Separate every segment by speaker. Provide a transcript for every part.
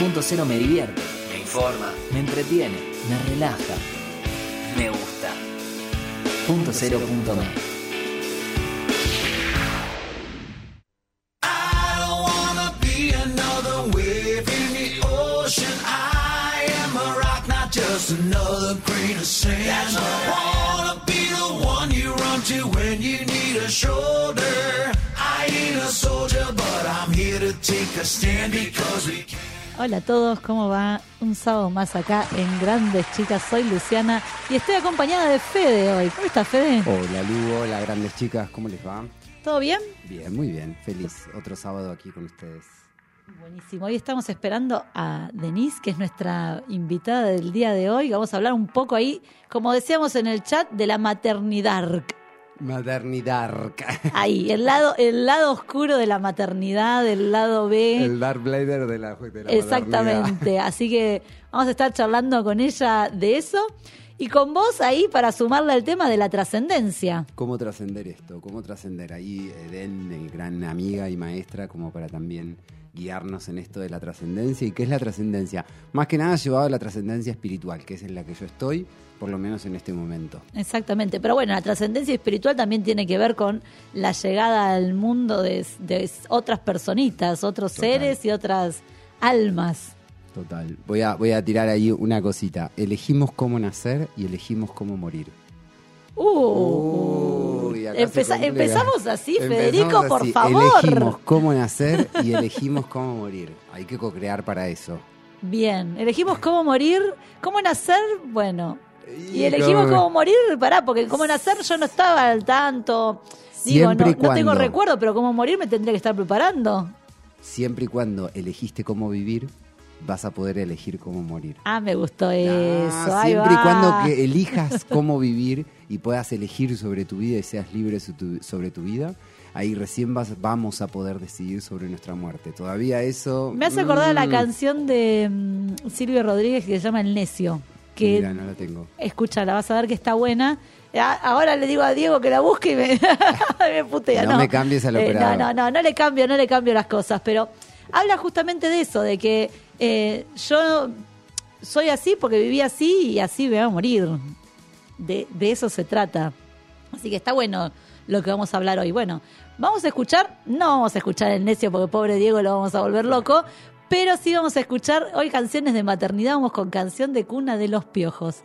Speaker 1: Punto cero me divierte, me informa, me entretiene, me relaja, me gusta. Punto cero punto me.
Speaker 2: I don't wanna be another wave in the ocean. I am a rock, not just another grain of sand. I wanna be the one you run to when you need a shoulder. I ain't a soldier, but I'm here to take a stand because we.
Speaker 3: Hola a todos, ¿cómo va? Un sábado más acá en Grandes Chicas. Soy Luciana y estoy acompañada de Fede hoy. ¿Cómo estás, Fede?
Speaker 4: Hola Lu, hola grandes chicas, ¿cómo les va?
Speaker 3: ¿Todo bien?
Speaker 4: Bien, muy bien, feliz. Otro sábado aquí con ustedes.
Speaker 3: Buenísimo. Hoy estamos esperando a Denise, que es nuestra invitada del día de hoy. Vamos a hablar un poco ahí, como decíamos en el chat, de la maternidad.
Speaker 4: Maternidad.
Speaker 3: Ahí, el lado, el lado oscuro de la maternidad, el lado B.
Speaker 4: El Darth Vader de la, de la maternidad.
Speaker 3: Exactamente. Así que vamos a estar charlando con ella de eso. Y con vos ahí para sumarle al tema de la trascendencia.
Speaker 4: ¿Cómo trascender esto? ¿Cómo trascender? Ahí Eden, el gran amiga y maestra, como para también guiarnos en esto de la trascendencia. ¿Y qué es la trascendencia? Más que nada llevado a la trascendencia espiritual, que es en la que yo estoy, por lo menos en este momento.
Speaker 3: Exactamente. Pero bueno, la trascendencia espiritual también tiene que ver con la llegada al mundo de, de otras personitas, otros
Speaker 4: Total.
Speaker 3: seres y otras almas.
Speaker 4: Total. Voy a, voy a tirar ahí una cosita. Elegimos cómo nacer y elegimos cómo morir.
Speaker 3: Uh,
Speaker 4: Uy,
Speaker 3: Empeza- empezamos así,
Speaker 4: Empezamos
Speaker 3: Federico, por
Speaker 4: así.
Speaker 3: favor.
Speaker 4: Elegimos cómo nacer y elegimos cómo morir. Hay que co-crear para eso.
Speaker 3: Bien, elegimos cómo morir, cómo nacer, bueno. Y elegimos
Speaker 4: cómo-
Speaker 3: morir, pará, porque cómo nacer yo no estaba al tanto. Digo, no, tengo recuerdo, pero cómo morir me tendría que estar preparando.
Speaker 4: Siempre y cuando elegiste cómo vivir, vas a poder elegir cómo morir.
Speaker 3: Ah, me gustó eso.
Speaker 4: Ah, siempre y cuando que elijas cómo vivir y puedas elegir sobre tu vida y seas libre sobre tu vida, ahí recién vas, vamos a poder decidir sobre nuestra muerte. Todavía eso...
Speaker 3: Me hace acordar la
Speaker 4: mm,
Speaker 3: canción de mm, Silvio Rodríguez que se llama El Necio. Que
Speaker 4: Mira, no la tengo.
Speaker 3: escúchala, vas a ver que está buena. Ahora le digo a Diego que la busque y me, me putea.
Speaker 4: No
Speaker 3: No,
Speaker 4: me cambies al
Speaker 3: Eh,
Speaker 4: operador.
Speaker 3: no, no, no, no le cambio, no le cambio las cosas, pero habla justamente de eso, de que eh, yo soy así porque viví así y así me voy a morir. De, de eso se trata. Así que está bueno lo que vamos a hablar hoy. Bueno, vamos a escuchar, no vamos a escuchar el necio porque pobre Diego lo vamos a volver loco, pero sí vamos a escuchar hoy canciones de maternidad, vamos con canción de cuna de los piojos.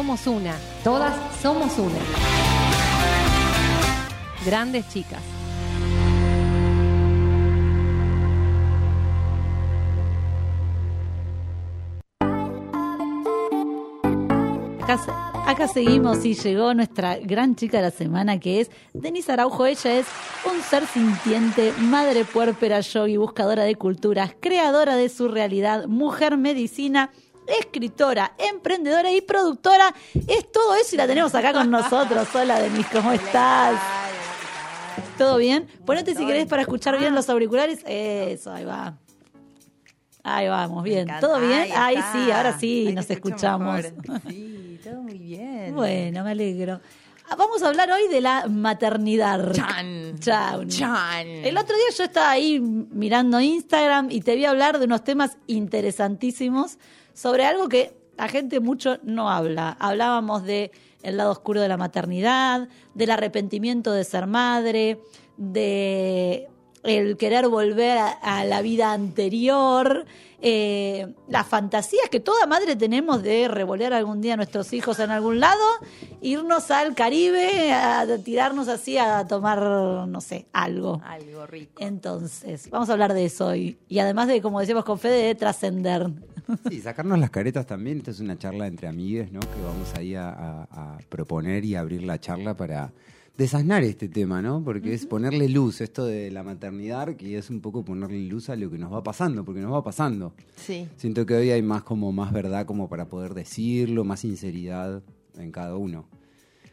Speaker 5: Somos una, todas somos una. Grandes chicas.
Speaker 3: Acá, se- acá seguimos y llegó nuestra gran chica de la semana que es Denise Araujo. Ella es un ser sintiente, madre puérpera, yogi, buscadora de culturas, creadora de su realidad, mujer medicina, escritora, emprendedora y productora. Es todo eso y la tenemos acá con nosotros. Hola Denise, ¿cómo estás? ¿Todo bien? Ponete si querés para escuchar bien los auriculares. Eso, ahí va. Ahí vamos, bien. ¿Todo bien?
Speaker 6: Ahí
Speaker 3: sí, ahora sí nos escuchamos.
Speaker 6: mejor. Sí, todo muy bien.
Speaker 3: Bueno, me alegro. Ah, Vamos a hablar hoy de la maternidad.
Speaker 6: Chan.
Speaker 3: Chan.
Speaker 6: Chan.
Speaker 3: El otro día yo estaba ahí mirando Instagram y te vi hablar de unos temas interesantísimos sobre algo que la gente mucho no habla. Hablábamos de el lado oscuro de la maternidad, del arrepentimiento de ser madre, de el querer volver a, a la vida anterior, eh, las fantasías que toda madre tenemos de revolear algún día a nuestros hijos en algún lado, irnos al Caribe, a tirarnos así a tomar, no sé, algo.
Speaker 6: Algo rico.
Speaker 3: Entonces, vamos a hablar de eso hoy. Y además de, como decíamos con Fede, de trascender.
Speaker 4: Sí, sacarnos las caretas también. Esta es una charla entre amigues, ¿no? Que vamos ahí a, a- a proponer y abrir la charla para desasnar este tema, ¿no? Porque es ponerle luz, esto de la maternidad, que es un poco ponerle luz a lo que nos va pasando, porque nos va pasando.
Speaker 6: Sí.
Speaker 4: Siento que hoy hay más como más verdad como para poder decirlo, más sinceridad en cada uno.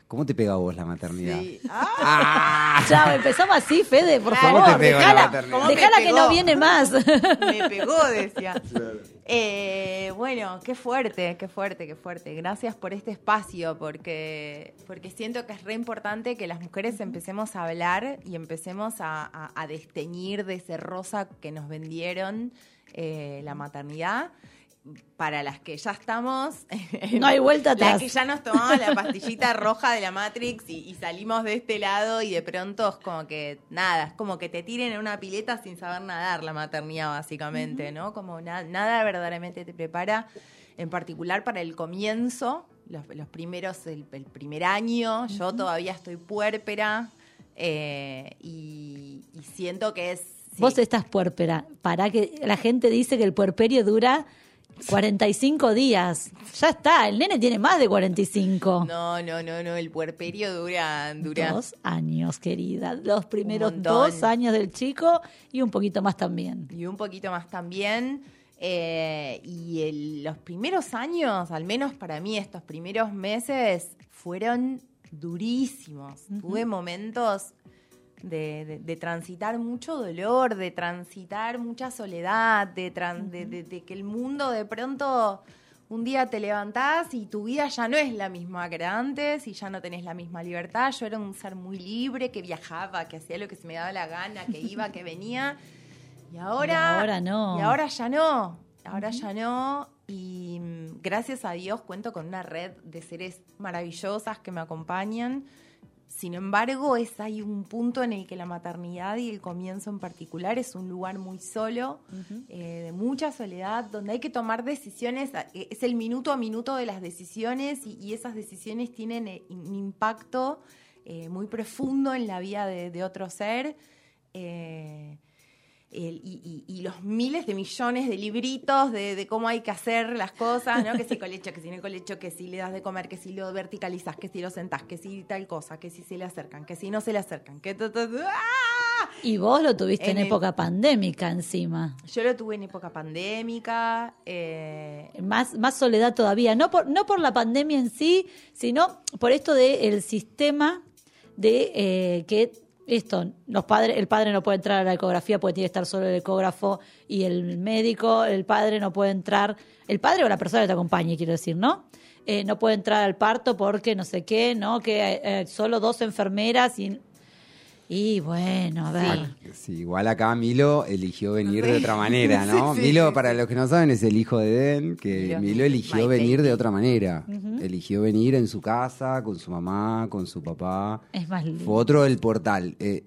Speaker 4: ¿Cómo te pega a vos la maternidad?
Speaker 6: Sí. Ah,
Speaker 3: Ya, empezamos así, Fede, por
Speaker 6: ¿Cómo
Speaker 3: favor.
Speaker 4: te pegó la
Speaker 3: Dejala, que no viene más.
Speaker 6: me pegó, decía. Eh, bueno, qué fuerte, qué fuerte, qué fuerte. Gracias por este espacio, porque, porque siento que es re importante que las mujeres empecemos a hablar y empecemos a, a- a desteñir de ese rosa que nos vendieron eh, la maternidad. Para las que ya estamos.
Speaker 3: No hay vuelta atrás.
Speaker 6: Las que ya nos tomamos la pastillita roja de la Matrix y, y salimos de este lado y de pronto es como que nada, es como que te tiren en una pileta sin saber nadar la maternidad básicamente, ¿no? Como na- nada verdaderamente te prepara, en particular para el comienzo, los, los primeros, el, el primer año, yo todavía estoy puérpera eh, y, y siento que es... sí.
Speaker 3: Vos estás puérpera. Para que la gente dice que el puerperio dura 45 días. Ya está, el nene tiene más de 45.
Speaker 6: No, no, no, no, el puerperio dura... dura
Speaker 3: Dos años, querida. Los primeros dos años del chico y un poquito más también.
Speaker 6: y un poquito más también. Eh, y el- los primeros años, al menos para mí, estos primeros meses fueron durísimos. Tuve momentos de, de- de transitar mucho dolor, de transitar mucha soledad, de, tran- de- que el mundo de pronto un día te levantás y tu vida ya no es la misma que era antes y ya no tenés la misma libertad. Yo era un ser muy libre, que viajaba, que hacía lo que se me daba la gana, que iba, que venía. Y ahora,
Speaker 3: Y ahora no.
Speaker 6: Y ahora ya no. Ahora ya no. Y mm, gracias a Dios cuento con una red de seres maravillosas que me acompañan. Sin embargo, es hay un punto en el que la maternidad y el comienzo en particular es un lugar muy solo, eh, de mucha soledad, donde hay que tomar decisiones. eh, Es el minuto a minuto de las decisiones y, y esas decisiones tienen eh, un impacto eh, muy profundo en la vida de, de otro ser. Eh, el- y, y- y los miles de millones de libritos de, de cómo hay que hacer las cosas, ¿no? Que si colecho, que si no colecho, que si le das de comer, que si lo verticalizas, que si lo sentás, que si tal cosa, que si se le acercan, que si no se le acercan, que ¡ah!
Speaker 3: Y vos lo tuviste en,
Speaker 6: En el-
Speaker 3: época pandémica encima.
Speaker 6: Yo lo tuve en época pandémica. eh,
Speaker 3: Más, más soledad todavía, no por, no por la pandemia en sí, sino por esto del sistema de eh, que esto, los padres, el padre no puede entrar a la ecografía porque tiene que estar solo el ecógrafo y el médico, el padre no puede entrar, el padre o la persona que te acompañe, quiero decir, ¿no? Eh, no puede entrar al parto porque no sé qué, ¿no? Que eh, solo dos enfermeras y, y bueno, a ver.
Speaker 4: Sí, igual acá Milo eligió venir de otra manera, ¿no?
Speaker 6: Sí, sí,
Speaker 4: Milo,
Speaker 6: sí,
Speaker 4: para los que no saben, es el hijo de Den, que
Speaker 6: Milo.
Speaker 4: Milo, eligió
Speaker 6: My
Speaker 4: venir
Speaker 6: baby.
Speaker 4: de otra manera. Eligió venir en su casa, con su mamá, con su papá.
Speaker 3: Es más lindo.
Speaker 4: Fue otro del portal. Eh,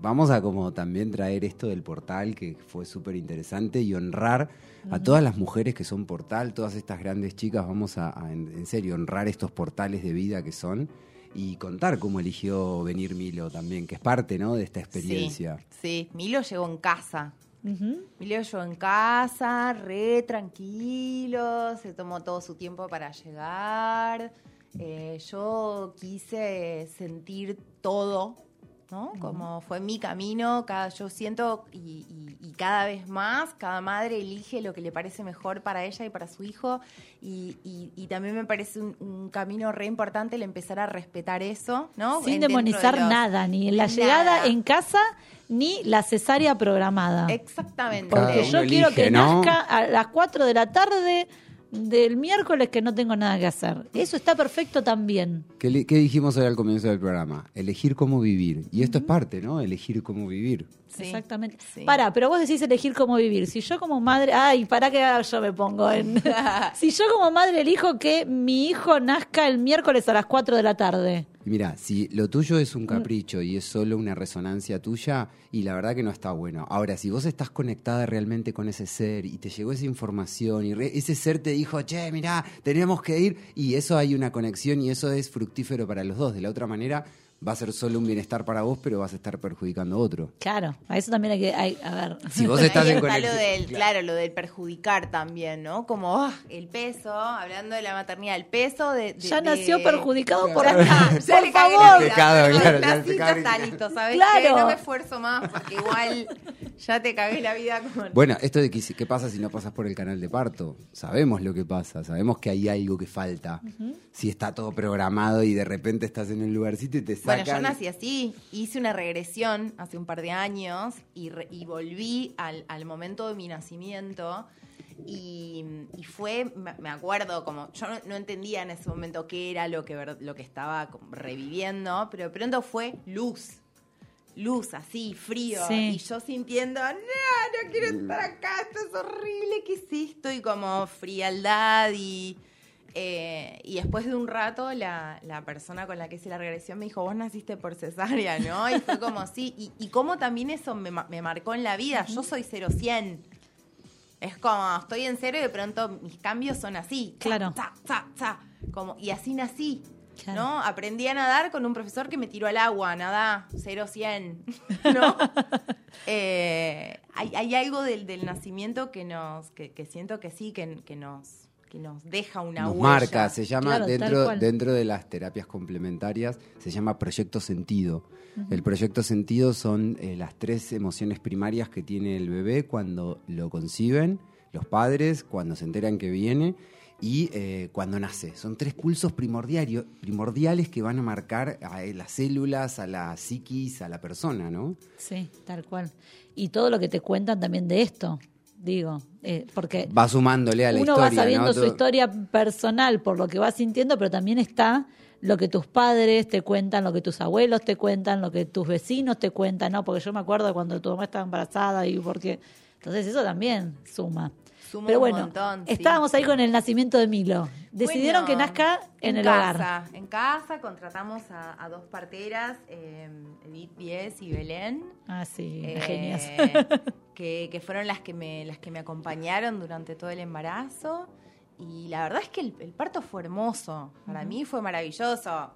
Speaker 4: vamos a como también traer esto del portal, que fue súper interesante, y honrar a todas las mujeres que son portal, todas estas grandes chicas, vamos a, a, en, en serio, honrar estos portales de vida que son y contar cómo eligió venir Milo también, que es parte ¿no? de esta experiencia.
Speaker 6: Sí, sí, Milo llegó en casa. Milo llegó en casa, re tranquilo, se tomó todo su tiempo para llegar. Eh, yo quise sentir todo ¿no? Como fue mi camino, cada, yo siento y, y- y cada vez más, cada madre elige lo que le parece mejor para ella y para su hijo y, y- y también me parece un, un camino re importante el empezar a respetar eso, ¿no?
Speaker 3: Sin
Speaker 6: En- dentro de
Speaker 3: demonizar
Speaker 6: los-
Speaker 3: nada, ni la
Speaker 6: Nada.
Speaker 3: llegada en casa, ni la cesárea programada.
Speaker 6: Exactamente.
Speaker 3: Porque yo quiero
Speaker 4: elige,
Speaker 3: que
Speaker 4: ¿no?
Speaker 3: nazca a las 4 de la tarde del miércoles que no tengo nada que hacer. Eso está perfecto también.
Speaker 4: ¿Qué, qué dijimos hoy al comienzo del programa? Elegir cómo vivir. Y esto es parte, ¿no? Elegir cómo vivir.
Speaker 6: Sí.
Speaker 3: Exactamente.
Speaker 6: Sí.
Speaker 3: Para, pero vos decís elegir cómo vivir. Si yo como madre, ay, para que yo me pongo en... si yo como madre elijo que mi hijo nazca el miércoles a las 4 de la tarde.
Speaker 4: Mira, si lo tuyo es un capricho y es solo una resonancia tuya, y la verdad que no está bueno. Ahora, si vos estás conectada realmente con ese ser y te llegó esa información y re- ese ser te dijo, che, mirá, tenemos que ir, y eso hay una conexión y eso es fructífero para los dos. De la otra manera, va a ser solo un bienestar para vos, pero vas a estar perjudicando a otro.
Speaker 3: Claro, a eso también hay que... hay- a ver.
Speaker 4: Si vos estás en
Speaker 6: está lo del, claro, lo del perjudicar también, ¿no? Como ah, el peso, hablando de la maternidad, el peso de... de-
Speaker 3: Ya
Speaker 6: de-
Speaker 3: nació perjudicado por acá.
Speaker 6: ya
Speaker 3: Por
Speaker 6: le cagué
Speaker 3: favor.
Speaker 6: la vida.
Speaker 4: Pecado, claro, ya el pecado
Speaker 6: está listo, ¿sabes
Speaker 3: Claro.
Speaker 6: qué? No me esfuerzo más, porque igual ya te cagué la vida con...
Speaker 4: Bueno, esto de que, qué pasa si no pasas por el canal de parto. Sabemos lo que pasa, sabemos que hay algo que falta. Si está todo programado y de repente estás en un lugarcito y te sacan.
Speaker 6: Bueno, yo nací así, hice una regresión hace un par de años y, re- y volví al, al momento de mi nacimiento y, y fue, me acuerdo, como yo no, no entendía en ese momento qué era lo que, lo que estaba reviviendo, pero de pronto fue luz. Luz, así, frío.
Speaker 3: Sí.
Speaker 6: Y yo sintiendo, no, no quiero estar acá, esto es horrible, ¿qué es esto? Y como frialdad y... eh, y después de un rato, la, la persona con la que hice la regresión me dijo, vos naciste por cesárea, ¿no? Y fue como, sí. Y, y cómo también eso me, ma- me marcó en la vida. Yo soy 0-100. Es como, estoy en cero y de pronto mis cambios son así.
Speaker 3: Claro.
Speaker 6: cha, cha, cha. Como, y así nací.
Speaker 3: Claro.
Speaker 6: ¿No? Aprendí a nadar con un profesor que me tiró al agua, nada, 0-100. ¿No? Eh, hay, hay algo del, del nacimiento que nos, que, que siento que sí, que, que nos, que nos deja una
Speaker 4: nos
Speaker 6: huella.
Speaker 4: marca, se llama
Speaker 3: Claro,
Speaker 4: dentro, dentro de las terapias complementarias, se llama proyecto sentido. El proyecto sentido son eh, las tres emociones primarias que tiene el bebé cuando lo conciben, los padres, cuando se enteran que viene y eh, cuando nace. Son tres pulsos primordiales que van a marcar a eh, las células, a la psiquis, a la persona, ¿no?
Speaker 3: Sí, tal cual. Y todo lo que te cuentan también de esto, digo, eh, porque
Speaker 4: Va sumándole a la
Speaker 3: uno
Speaker 4: historia.
Speaker 3: va sabiendo
Speaker 4: ¿no?
Speaker 3: su historia personal por lo que va sintiendo, pero también está lo que tus padres te cuentan, lo que tus abuelos te cuentan, lo que tus vecinos te cuentan, ¿no? Porque yo me acuerdo cuando tu mamá estaba embarazada y porque... Entonces eso también suma.
Speaker 6: Suma
Speaker 3: pero
Speaker 6: un
Speaker 3: bueno,
Speaker 6: sí.
Speaker 3: estábamos ahí con el nacimiento de Milo. Decidieron
Speaker 6: Bueno,
Speaker 3: que nazca en, el
Speaker 6: casa,
Speaker 3: hogar.
Speaker 6: En casa contratamos a, a dos parteras, eh, Edith Pies y Belén.
Speaker 3: Ah, sí,
Speaker 6: eh,
Speaker 3: genias.
Speaker 6: que, que fueron las que me las que me acompañaron durante todo el embarazo y la verdad es que el, el parto fue hermoso para mí fue maravilloso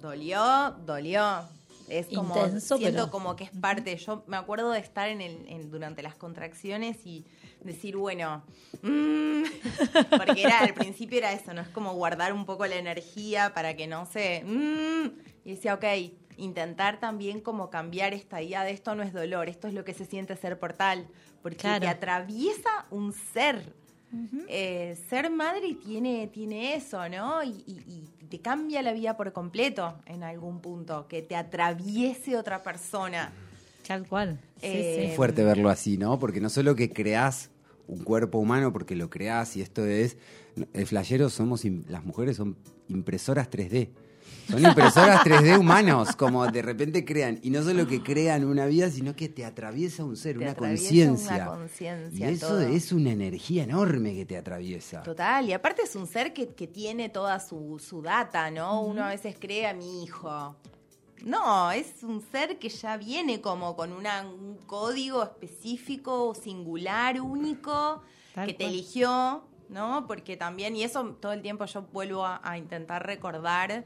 Speaker 6: dolió dolió es como
Speaker 3: Intenso,
Speaker 6: siento
Speaker 3: pero-
Speaker 6: como que es parte yo me acuerdo de estar en el en- durante las contracciones y decir bueno mm, porque era al principio era eso no es como guardar un poco la energía para que no se mm, y decía ok intentar también como cambiar esta idea de esto no es dolor esto es lo que se siente ser portal porque
Speaker 3: Claro.
Speaker 6: te atraviesa un ser eh, ser madre tiene, tiene eso, ¿no? Y, y- y te cambia la vida por completo en algún punto, que te atraviese otra persona.
Speaker 3: Tal cual. Sí,
Speaker 6: Eh,
Speaker 3: sí.
Speaker 4: fuerte verlo así, ¿no? Porque no solo que creás un cuerpo humano porque lo creás y esto es el flashero somos las mujeres son impresoras 3D. Son impresoras 3D humanos, como de repente crean y no solo que crean una vida, sino que te atraviesa un ser,
Speaker 6: Te
Speaker 4: una conciencia.
Speaker 6: una conciencia,
Speaker 4: Y eso
Speaker 6: todo.
Speaker 4: es una energía enorme que te atraviesa.
Speaker 6: Total, y aparte es un ser que, que tiene toda su, su data, ¿no? Uno a veces cree a mi hijo. No, es un ser que ya viene como con una- un código específico, singular, único,
Speaker 3: Tal
Speaker 6: que te
Speaker 3: cual.
Speaker 6: eligió, ¿no? Porque también, y eso todo el tiempo yo vuelvo a, a intentar recordar,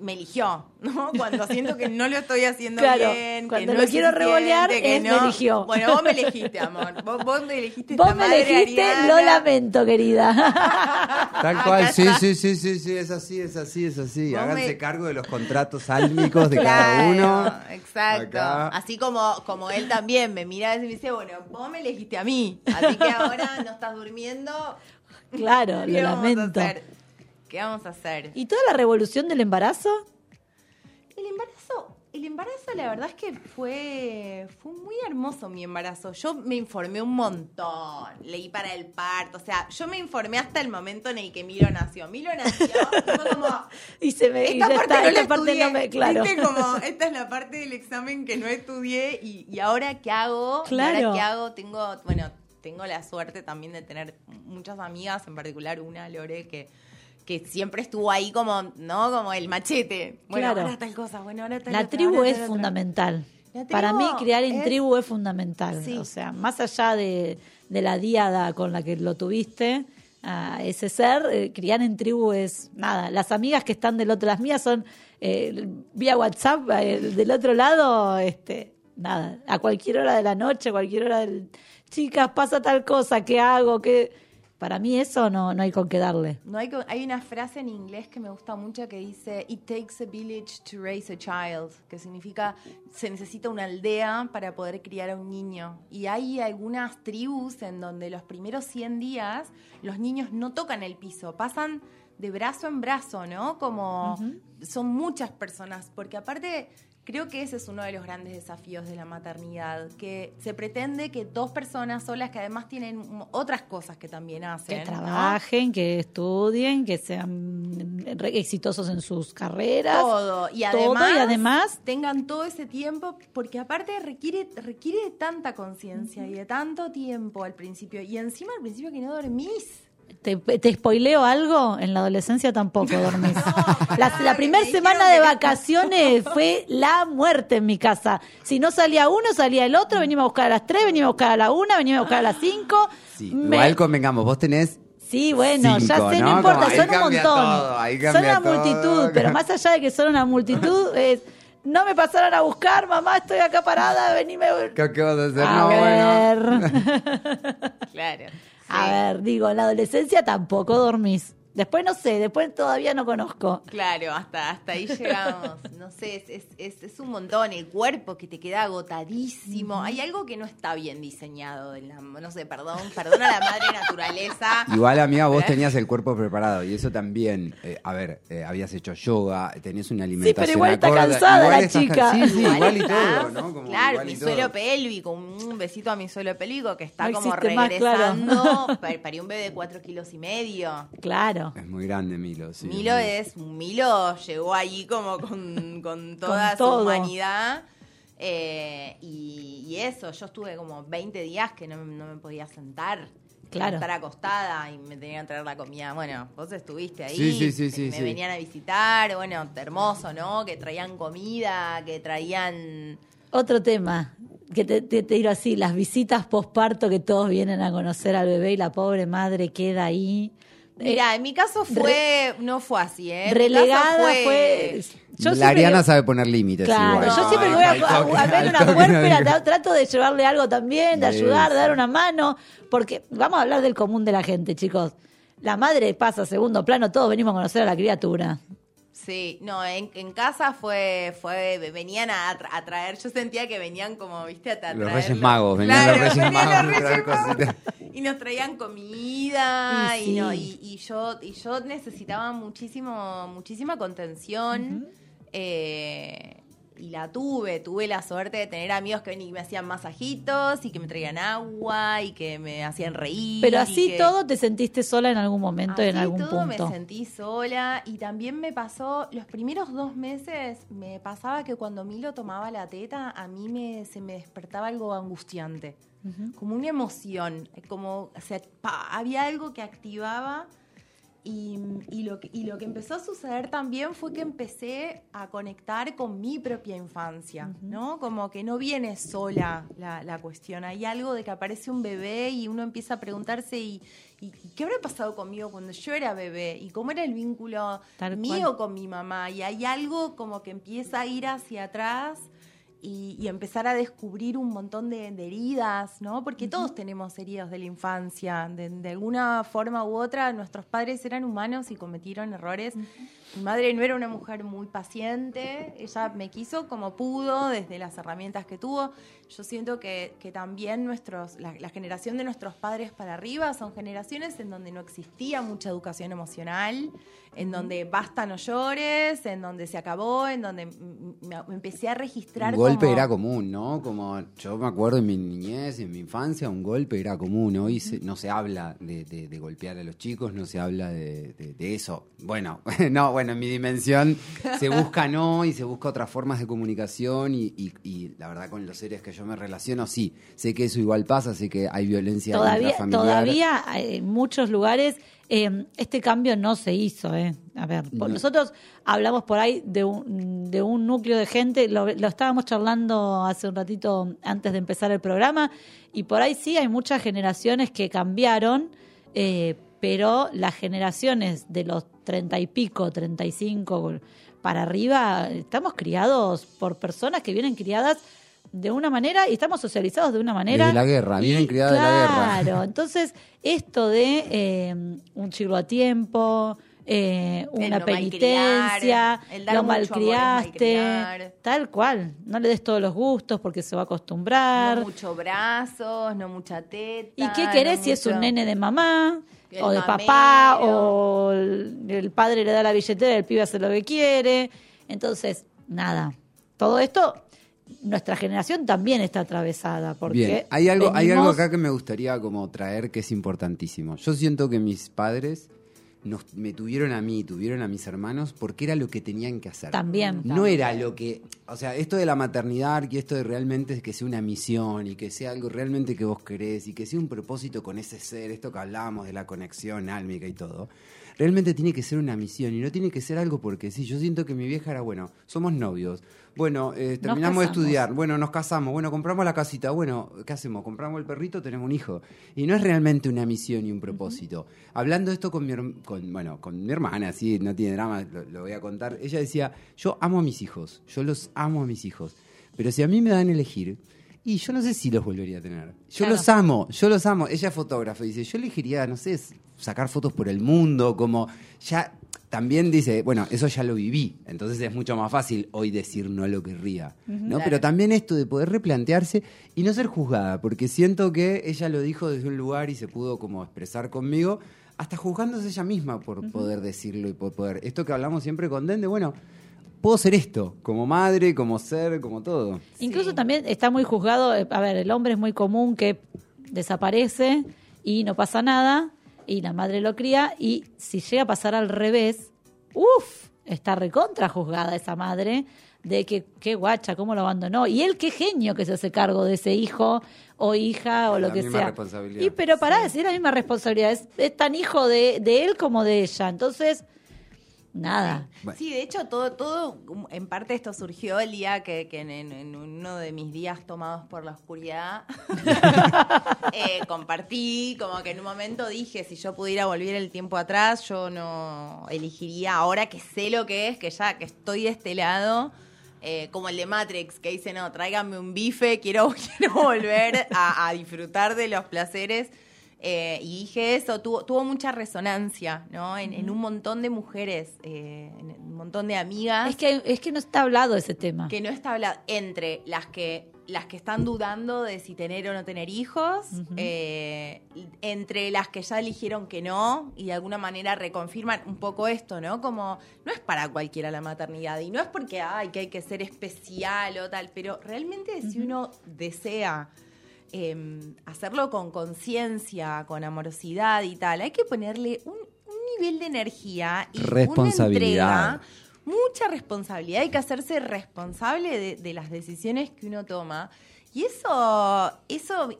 Speaker 6: me eligió, ¿no? Cuando siento que no lo estoy haciendo
Speaker 3: Claro,
Speaker 6: bien, que
Speaker 3: cuando
Speaker 6: no
Speaker 3: lo
Speaker 6: es
Speaker 3: quiero revolear,
Speaker 6: que
Speaker 3: es me
Speaker 6: no.
Speaker 3: eligió.
Speaker 6: Bueno, vos me elegiste, amor. Vos, vos me elegiste
Speaker 3: Vos
Speaker 6: esta
Speaker 3: me
Speaker 6: madre
Speaker 3: elegiste,
Speaker 6: ariana.
Speaker 3: lo lamento, querida.
Speaker 4: Tal cual, sí, sí, sí, sí, sí, es así, es así, es así.
Speaker 6: Vos
Speaker 4: Háganse
Speaker 6: me-
Speaker 4: cargo de los contratos álmicos de cada uno.
Speaker 6: Exacto.
Speaker 4: Acá.
Speaker 6: Así como, como él también me mira y me dice, bueno, vos me elegiste a mí, así que ahora no estás durmiendo.
Speaker 3: Claro,
Speaker 6: ¿Qué
Speaker 3: lo lamento.
Speaker 6: ¿Qué vamos a hacer?
Speaker 3: ¿Y toda la revolución del embarazo?
Speaker 6: El embarazo, el embarazo la verdad es que fue, fue muy hermoso mi embarazo. Yo me informé un montón, leí para el parto, o sea, yo me informé hasta el momento en el que Milo nació. Milo nació, y fue como,
Speaker 3: Y se me y
Speaker 6: esta
Speaker 3: ya
Speaker 6: parte
Speaker 3: está,
Speaker 6: no
Speaker 3: esta
Speaker 6: la
Speaker 3: parte no me, claro.
Speaker 6: ¿Viste? Como, esta es la parte del examen que no estudié y, y ahora qué hago. ¿Y
Speaker 3: Claro.
Speaker 6: ahora qué hago? Tengo, bueno, tengo la suerte también de tener muchas amigas, en particular una, Lore, que que siempre estuvo ahí como, ¿no? Como el machete. Bueno,
Speaker 3: Claro.
Speaker 6: ahora tal cosa, bueno, ahora tal
Speaker 3: La
Speaker 6: otra,
Speaker 3: tribu
Speaker 6: ahora
Speaker 3: es
Speaker 6: tal
Speaker 3: fundamental. Para mí, criar en
Speaker 6: es-
Speaker 3: tribu es fundamental.
Speaker 6: Sí.
Speaker 3: O sea, más allá de, de la diada con la que lo tuviste, a ese ser, eh, criar en tribu es nada. Las amigas que están del otro, las mías son eh, vía WhatsApp, eh, del otro lado, este, nada, a cualquier hora de la noche, cualquier hora del. Chicas, pasa tal cosa, ¿qué hago? ¿Qué? Para mí eso no, no hay con qué darle.
Speaker 6: No hay, co- hay una frase en inglés que me gusta mucho que dice It takes a village to raise a child, que significa se necesita una aldea para poder criar a un niño. Y hay algunas tribus en donde los primeros 100 días los niños no tocan el piso, pasan de brazo en brazo, ¿no? Como son muchas personas, porque aparte creo que ese es uno de los grandes desafíos de la maternidad, que se pretende que dos personas solas que además tienen otras cosas que también hacen,
Speaker 3: Que
Speaker 6: ¿no?
Speaker 3: trabajen, que estudien, que sean exitosos en sus carreras.
Speaker 6: todo y
Speaker 3: Todo,
Speaker 6: además,
Speaker 3: y además-
Speaker 6: tengan todo ese tiempo porque aparte requiere requiere de tanta conciencia y de tanto tiempo al principio y encima al principio que no dormís
Speaker 3: ¿Te, te spoileo algo? En la adolescencia tampoco dormís. la la primera
Speaker 6: me
Speaker 3: semana de vacaciones fue la muerte en mi casa. Si no salía uno, salía el otro, venimos a buscar a las tres, venimos a buscar a la una, venimos a buscar a las cinco.
Speaker 4: Sí,
Speaker 3: Me-
Speaker 4: igual convengamos, vos tenés
Speaker 3: Sí, bueno, ya sé, no,
Speaker 4: ¿no?
Speaker 3: importa,
Speaker 4: Como
Speaker 3: son un montón.
Speaker 4: todo, ahí
Speaker 3: son una
Speaker 4: todo.
Speaker 3: multitud, pero más allá de que son una multitud, es no me pasaron a buscar, mamá, estoy acá parada, venime.
Speaker 4: ¿Qué, qué vas a hacer?
Speaker 3: A
Speaker 4: no, bueno.
Speaker 3: ver.
Speaker 6: claro
Speaker 3: A ver, digo, en la adolescencia tampoco dormís. Después no sé, después todavía no conozco.
Speaker 6: claro hasta hasta ahí llegamos no sé es, es, es, es un montón el cuerpo que te queda agotadísimo hay algo que no está bien diseñado de la- no sé perdón perdón a la madre naturaleza
Speaker 4: Igual, amiga, vos tenías el cuerpo preparado y eso también, eh, a ver, eh, habías hecho yoga, tenías una alimentación
Speaker 3: igual está
Speaker 4: acorde,
Speaker 3: cansada
Speaker 4: igual
Speaker 3: la chica.
Speaker 4: Sí, sí, igual, y todo, ¿no? Como
Speaker 6: claro, mi
Speaker 4: todo.
Speaker 6: suelo pélvico, un besito a mi suelo pélvico que está
Speaker 3: No
Speaker 6: como
Speaker 3: más, claro.
Speaker 6: regresando. Parí un bebé de cuatro kilos y medio.
Speaker 3: Claro.
Speaker 4: Es muy grande, Milo. Sí,
Speaker 6: Milo
Speaker 4: muy-
Speaker 6: es, Milo llegó allí como con, con toda
Speaker 3: Con
Speaker 6: su
Speaker 3: todo.
Speaker 6: humanidad. eh, y, y eso, yo estuve como 20 días que no, no me podía sentar.
Speaker 3: Claro.
Speaker 6: Estar acostada y me tenían que traer la comida. Bueno, vos estuviste ahí.
Speaker 4: Sí, sí, sí, sí,
Speaker 6: Me
Speaker 4: sí.
Speaker 6: venían a visitar. Bueno, hermoso, ¿no? Que traían comida, que traían.
Speaker 3: Otro tema, que te, te, te digo así, las visitas posparto que todos vienen a conocer al bebé y la pobre madre queda ahí.
Speaker 6: Mira, en mi caso fue. no fue así, ¿eh? En mi caso
Speaker 3: relegada fue... Yo
Speaker 4: la Ariana
Speaker 3: digo-
Speaker 4: sabe poner límites.
Speaker 3: Claro,
Speaker 4: igual.
Speaker 3: yo siempre voy a, ver una
Speaker 4: no
Speaker 3: tra- trato de llevarle algo también, de ayudar, de dar una mano, porque vamos a hablar del común de la gente, chicos. La madre pasa a segundo plano, todos venimos a conocer a la criatura.
Speaker 6: Sí, no, en, en casa fue, fue, venían a, tra- a traer, yo sentía que venían como, viste, a tra-
Speaker 4: Los
Speaker 6: traer
Speaker 4: Reyes Magos, venían
Speaker 6: Claro,
Speaker 4: los Reyes
Speaker 6: venían
Speaker 4: Magos
Speaker 6: los
Speaker 4: a traer
Speaker 6: Reyes Magos. Y nos traían comida,
Speaker 3: Y
Speaker 6: no, y, y yo, y yo necesitaba muchísimo, muchísima contención, eh, y la tuve, tuve la suerte de tener amigos que venían y me hacían masajitos, y que me traían agua, y que me hacían reír.
Speaker 3: Pero así
Speaker 6: que-
Speaker 3: todo te sentiste sola en algún momento y en
Speaker 6: Así
Speaker 3: algún
Speaker 6: todo
Speaker 3: punto.
Speaker 6: me sentí sola y también me pasó, los primeros dos meses me pasaba que cuando Milo tomaba la teta, a mí me, se me despertaba algo angustiante, como una emoción, como o sea, pa, había algo que activaba Y, y lo que, y lo que empezó a suceder también fue que empecé a conectar con mi propia infancia, ¿no? Como que no viene sola la, la cuestión. Hay algo de que aparece un bebé y uno empieza a preguntarse, ¿y, y qué habrá pasado conmigo cuando yo era bebé? ¿Y cómo era el vínculo
Speaker 3: Tal
Speaker 6: mío
Speaker 3: cual.
Speaker 6: con mi mamá? Y hay algo como que empieza a ir hacia atrás y, y empezar a descubrir un montón de, de heridas, ¿no? Porque todos tenemos heridas de la infancia. De, de alguna forma u otra, nuestros padres eran humanos y cometieron errores. Mi madre no era una mujer muy paciente, ella me quiso como pudo, desde las herramientas que tuvo. Yo siento que, que también nuestros, la, la generación de nuestros padres para arriba son generaciones en donde no existía mucha educación emocional, en donde basta no llores, en donde se acabó, en donde me, me empecé a registrar
Speaker 4: Un golpe
Speaker 6: como-
Speaker 4: era común, ¿no? Como yo me acuerdo en mi niñez, en mi infancia, un golpe era común. Hoy se- no se habla de, de- de golpear a los chicos, no se habla de, de- de eso. Bueno, no, bueno, en mi dimensión se busca no y se busca otras formas de comunicación y, y- y la verdad con los seres que yo me relaciono, sí, sé que eso igual pasa, sé que hay violencia
Speaker 3: Todavía,
Speaker 4: intrafamiliar.
Speaker 3: todavía eh, en muchos lugares eh, este cambio no se hizo. Eh. A ver,
Speaker 4: No.
Speaker 3: nosotros hablamos por ahí de un, de un núcleo de gente, lo, lo estábamos charlando hace un ratito antes de empezar el programa, y por ahí sí hay muchas generaciones que cambiaron, eh, pero las generaciones de los treinta y pico, treinta y cinco para arriba, estamos criados por personas que vienen criadas de una manera y estamos socializados de una manera.
Speaker 4: Desde la guerra, vienen
Speaker 3: Y
Speaker 4: criados de la guerra.
Speaker 3: Claro, entonces esto de eh, un chivo a tiempo, eh, una
Speaker 6: no
Speaker 3: penitencia,
Speaker 6: malcriar,
Speaker 3: lo
Speaker 6: amor
Speaker 3: malcriaste, tal cual. No le des todos los gustos porque se va a acostumbrar.
Speaker 6: No mucho brazos, no mucha teta.
Speaker 3: ¿Y qué querés
Speaker 6: no
Speaker 3: si es un nene de mamá?
Speaker 6: El
Speaker 3: o de
Speaker 6: mamero.
Speaker 3: papá, o el, el padre le da la billetera y el pibe hace lo que quiere. Entonces, nada. Todo esto, nuestra generación también está atravesada. Porque
Speaker 4: Bien, hay algo, hay algo acá que me gustaría como traer que es importantísimo. Yo siento que mis padres nos, me tuvieron a mí, tuvieron a mis hermanos porque era lo que tenían que hacer.
Speaker 3: También.
Speaker 4: No era lo que, o sea, esto de la maternidad y esto de realmente que sea una misión y que sea algo realmente que vos querés y que sea un propósito con ese ser, esto que hablábamos de la conexión álmica y todo. Realmente tiene que ser una misión y no tiene que ser algo porque sí. Yo siento que mi vieja era, bueno, somos novios. Bueno, eh, terminamos de estudiar. Bueno, nos casamos. Bueno, compramos la casita. Bueno, ¿qué hacemos? Compramos el perrito, tenemos un hijo. Y no es realmente una misión y un propósito. Hablando esto con mi, con, bueno, con mi hermana, sí, no tiene drama, lo, lo voy a contar. Ella decía, yo amo a mis hijos. Yo los amo a mis hijos. Pero si a mí me dan a elegir, y yo no sé si los volvería a tener. Yo
Speaker 3: Claro.
Speaker 4: los amo, yo los amo. Ella es fotógrafa y dice, yo elegiría, no sé, sacar fotos por el mundo, como ya también dice, bueno, eso ya lo viví, entonces es mucho más fácil hoy decir no lo querría, ¿no? Pero también esto de poder replantearse y no ser juzgada, porque siento que ella lo dijo desde un lugar y se pudo como expresar conmigo, hasta juzgándose ella misma por poder decirlo y por poder. Esto que hablamos siempre con Dende, bueno, puedo ser esto, como madre, como ser, como todo.
Speaker 3: Incluso también está muy juzgado, eh, a ver, el hombre es muy común que desaparece y no pasa nada y la madre lo cría y si llega a pasar al revés, uff, está recontra juzgada esa madre de que qué guacha, cómo lo abandonó y él qué genio que se hace cargo de ese hijo o hija o
Speaker 4: La
Speaker 3: lo que
Speaker 4: misma
Speaker 3: sea.
Speaker 4: responsabilidad.
Speaker 3: Y pero pará, es la misma responsabilidad, es, es tan hijo de, de él como de ella, entonces nada.
Speaker 4: Bueno.
Speaker 6: Sí, de hecho, todo, todo, en parte esto surgió el día que, que en, en- en uno de mis días tomados por la oscuridad, eh, compartí, como que en un momento dije, si yo pudiera volver el tiempo atrás, yo no elegiría, ahora que sé lo que es, que ya que estoy de este lado, eh, como el de Matrix, que dice, no, tráigame un bife, quiero, quiero volver a, a disfrutar de los placeres. Eh, y dije eso, tuvo, tuvo mucha resonancia, ¿no? En, en un montón de mujeres, eh, en un montón de amigas
Speaker 3: Es que, es que no está hablado ese tema.
Speaker 6: que no está hablado entre las que las que están dudando de si tener o no tener hijos, eh, entre las que ya eligieron que no y de alguna manera reconfirman un poco esto, ¿no? Como no es para cualquiera la maternidad y no es porque ay, que hay que ser especial o tal, pero realmente si uno desea eh, hacerlo con conciencia, con amorosidad y tal, hay que ponerle un, un nivel de energía y
Speaker 4: Responsabilidad.
Speaker 6: una entrega mucha responsabilidad, hay que hacerse responsable de, de las decisiones que uno toma. Y eso, eso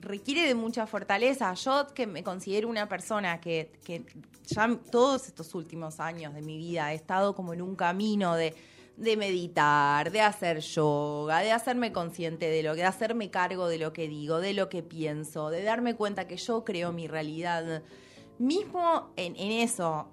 Speaker 6: requiere de mucha fortaleza. Yo que me considero una persona que, que ya todos estos últimos años de mi vida he estado como en un camino de, de meditar, de hacer yoga, de hacerme consciente de lo que, de hacerme cargo de lo que digo, de lo que pienso, de darme cuenta que yo creo mi realidad. Mismo en, eso,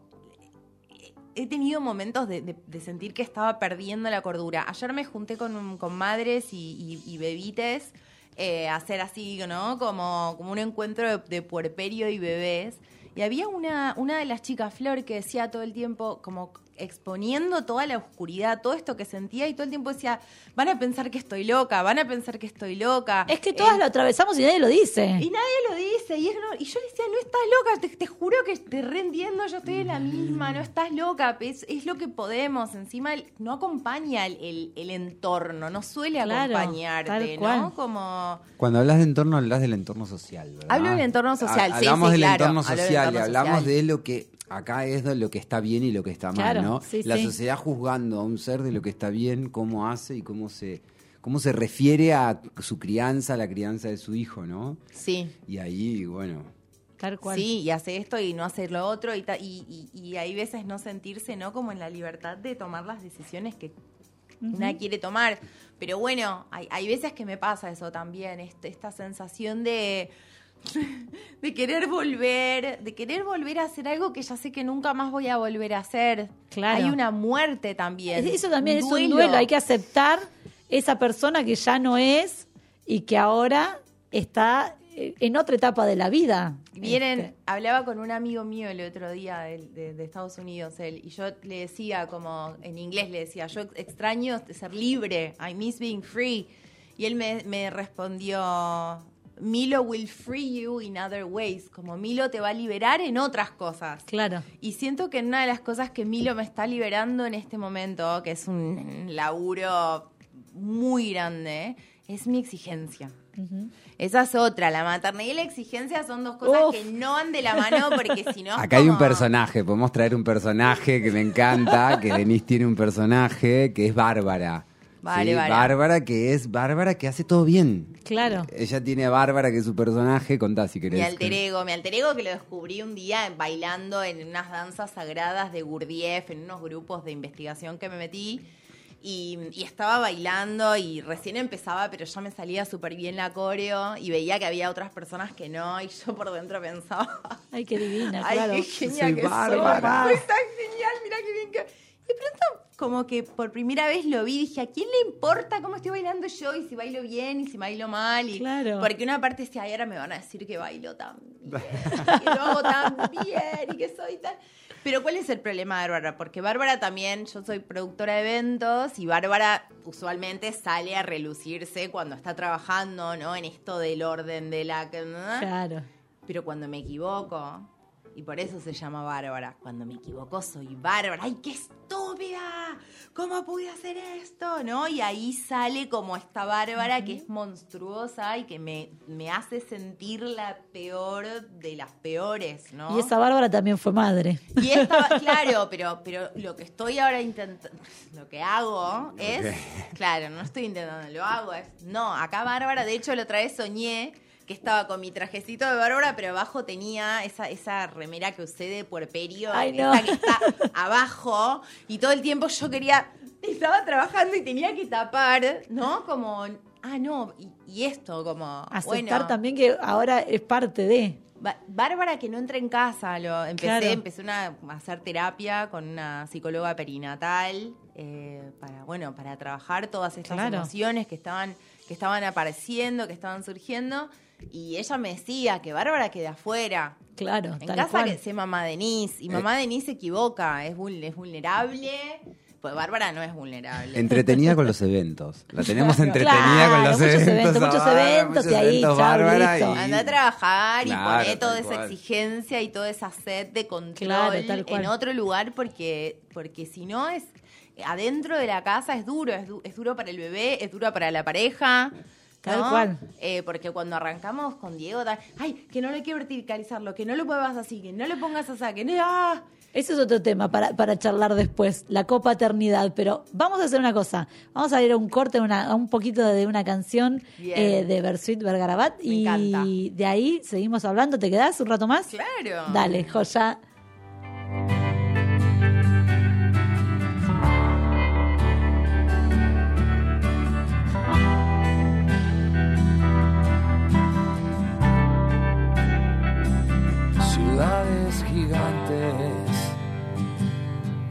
Speaker 6: he tenido momentos de, sentir que estaba perdiendo la cordura. Ayer me junté con, con madres y, y- bebites eh, hacer así, ¿no? Como, como un encuentro de, de puerperio y bebés. Y había una, una de las chicas, Flor, que decía todo el tiempo, como exponiendo toda la oscuridad, todo esto que sentía, y todo el tiempo decía, van a pensar que estoy loca, van a pensar que estoy loca.
Speaker 3: Es que todas
Speaker 6: Eh,
Speaker 3: lo atravesamos y nadie lo dice.
Speaker 6: y nadie lo dice. Y, es no- y yo le decía, no estás loca, te, te juro que te reentiendo, yo estoy en la misma, no estás loca. Es, es lo que podemos. Encima el- no acompaña el, el- el entorno, no suele
Speaker 3: Claro,
Speaker 6: acompañarte,
Speaker 3: tal
Speaker 6: ¿no? Como.
Speaker 4: Cuando hablas de entorno, hablas del entorno social, ¿verdad?
Speaker 6: Hablo del entorno social,
Speaker 4: Ha-
Speaker 6: sí,
Speaker 4: Hablamos
Speaker 6: sí,
Speaker 4: del
Speaker 6: claro,
Speaker 4: entorno
Speaker 6: hablo del
Speaker 4: social y
Speaker 6: entorno
Speaker 4: hablamos
Speaker 6: social.
Speaker 4: de lo que acá es de lo que está bien y lo que está mal,
Speaker 3: Claro,
Speaker 4: ¿no?
Speaker 3: sí,
Speaker 4: la
Speaker 3: sí.
Speaker 4: sociedad juzgando a un ser de lo que está bien, cómo hace y cómo se cómo se refiere a su crianza, a la crianza de su hijo, ¿no?
Speaker 6: Sí.
Speaker 4: Y ahí, bueno,
Speaker 3: Tal cual.
Speaker 6: Sí, y hace esto y no hace lo otro, y, ta- y, y- y hay veces no sentirse, ¿no? Como en la libertad de tomar las decisiones que una quiere tomar. Pero bueno, hay, hay veces que me pasa eso también, este- esta sensación de, de querer volver, de querer volver a hacer algo que ya sé que nunca más voy a volver a hacer.
Speaker 3: Claro.
Speaker 6: Hay una muerte también.
Speaker 3: Eso también es un
Speaker 6: duelo.
Speaker 3: Hay que aceptar esa persona que ya no es y que ahora está eh, en otra etapa de la vida.
Speaker 6: Vienen,
Speaker 3: Este,
Speaker 6: hablaba con un amigo mío el otro día de, de- de Estados Unidos, él, y yo le decía, como en inglés le decía, yo extraño ser libre, I miss being free. Y él me, me respondió, Milo will free you in other ways, como Milo te va a liberar en otras cosas.
Speaker 3: claro.
Speaker 6: Y siento que una de las cosas que Milo me está liberando en este momento, que es un laburo muy grande, es mi exigencia. Esa es otra, la maternidad y la exigencia son dos cosas
Speaker 3: Uf.
Speaker 6: que no van de la mano porque si no...
Speaker 4: acá hay un personaje, podemos traer un personaje que me encanta, que Denise tiene un personaje que es Bárbara.
Speaker 6: Vale,
Speaker 4: ¿sí?
Speaker 6: vale.
Speaker 4: Bárbara que es Bárbara que hace todo bien.
Speaker 3: Claro.
Speaker 4: Ella tiene a Bárbara que es su personaje, contá si querés.
Speaker 6: Mi alter ego, mi alter ego que lo descubrí un día bailando en unas danzas sagradas de Gurdjieff, en unos grupos de investigación que me metí. Y, y estaba bailando y recién empezaba, pero ya me salía súper bien la coreo y veía que había otras personas que no, y yo por dentro pensaba,
Speaker 3: Ay, qué divina,
Speaker 6: ay,
Speaker 3: claro.
Speaker 6: qué genial
Speaker 4: Soy
Speaker 6: que soy,
Speaker 4: bárbara.
Speaker 6: soy tan genial, mira qué bien que... Y de pronto, como que por primera vez lo vi, dije, ¿a quién le importa cómo estoy bailando yo y si bailo bien y si bailo mal? Y,
Speaker 3: Claro.
Speaker 6: Porque una parte decía, ay, ahora me van a decir que bailo tan bien, que lo hago tan bien y que soy tan... Pero ¿cuál es el problema de Bárbara? Porque Bárbara también, yo soy productora de eventos y Bárbara usualmente sale a relucirse cuando está trabajando, ¿no? En esto del orden de la...
Speaker 3: Claro.
Speaker 6: Pero cuando me equivoco, y por eso se llama Bárbara, cuando me equivoco soy Bárbara. ¡Ay, qué estúpida! ¿Cómo pude hacer esto? ¿No? Y ahí sale como esta Bárbara que es monstruosa y que me, me hace sentir la peor de las peores, ¿no?
Speaker 3: Y esa Bárbara también fue madre.
Speaker 6: Y esta, claro, pero, pero lo que estoy ahora intentando, lo que hago es, claro, no estoy intentando, lo hago es, no, acá Bárbara, de hecho la otra vez soñé que estaba con mi trajecito de Bárbara, pero abajo tenía esa, esa remera que usé de puerperio,
Speaker 3: Ay, no.
Speaker 6: esa que está abajo, y todo el tiempo yo quería, estaba trabajando y tenía que tapar, ¿no? Como, ah, no, y, y esto, como,
Speaker 3: Aceptar
Speaker 6: bueno,
Speaker 3: también que ahora es parte de.
Speaker 6: Ba- Bárbara que no entra en casa, lo empecé,
Speaker 3: Claro.
Speaker 6: empecé una- a hacer terapia con una psicóloga perinatal eh, para bueno para trabajar todas estas
Speaker 3: Claro.
Speaker 6: emociones que estaban que estaban apareciendo, que estaban surgiendo y ella me decía que Bárbara quede afuera.
Speaker 3: Claro,
Speaker 6: En
Speaker 3: tal
Speaker 6: casa
Speaker 3: cual.
Speaker 6: que sé mamá Denise y mamá Denise se equivoca, es, vul- es vulnerable, pues Bárbara no es vulnerable.
Speaker 4: Entretenida con los eventos. La tenemos
Speaker 3: Claro.
Speaker 4: entretenida con los
Speaker 3: Muchos
Speaker 4: eventos.
Speaker 3: muchos
Speaker 4: Bárbara,
Speaker 3: eventos,
Speaker 4: muchos
Speaker 3: y ahí,
Speaker 4: Bárbara, y-
Speaker 6: Anda a trabajar y
Speaker 4: Claro,
Speaker 6: poner toda esa
Speaker 4: cual.
Speaker 6: exigencia y toda esa sed de control
Speaker 3: Claro, tal cual.
Speaker 6: en otro lugar porque, porque si no es adentro de la casa es duro, es, du- es duro para el bebé, es duro para la pareja.
Speaker 3: Tal
Speaker 6: ¿no?
Speaker 3: cual.
Speaker 6: Eh, porque cuando arrancamos con Diego, ay, que no le quiero verticalizarlo, que no lo muevas así, que no le pongas así, que no. ¡ah!
Speaker 3: Ese es otro tema para, para charlar después, la copaternidad. Pero vamos a hacer una cosa. Vamos a ir a un corte, una, a un poquito de una canción eh, de Bersuit Vergarabat.
Speaker 6: Me
Speaker 3: y
Speaker 6: encanta.
Speaker 3: de ahí seguimos hablando. ¿Te quedás un rato más?
Speaker 6: Claro.
Speaker 3: Dale, joya.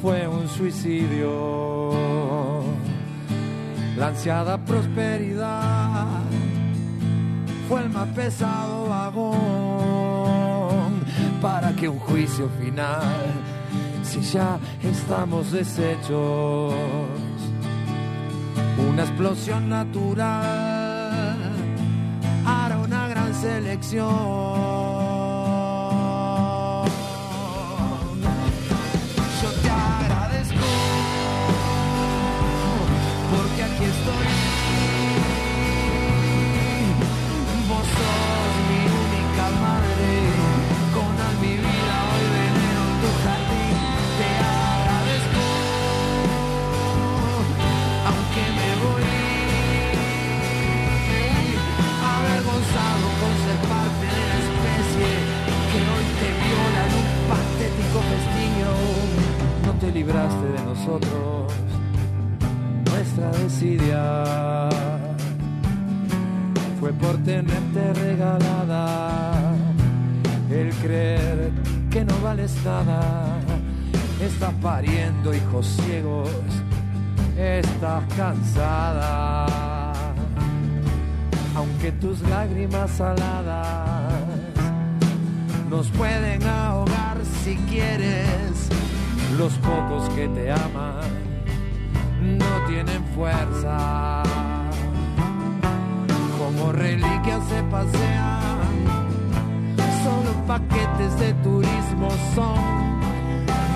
Speaker 7: fue un suicidio. La ansiada prosperidad fue el más pesado vagón para que un juicio final, si ya estamos deshechos, una explosión natural hará una gran selección. No te libraste de nosotros, nuestra desidia fue por tenerte regalada el creer que no vales nada. Estás pariendo hijos ciegos, estás cansada aunque tus lágrimas saladas nos pueden ahogar si quieres. Los pocos que te aman no tienen fuerza. Como reliquias se pasean, solo paquetes de turismo son.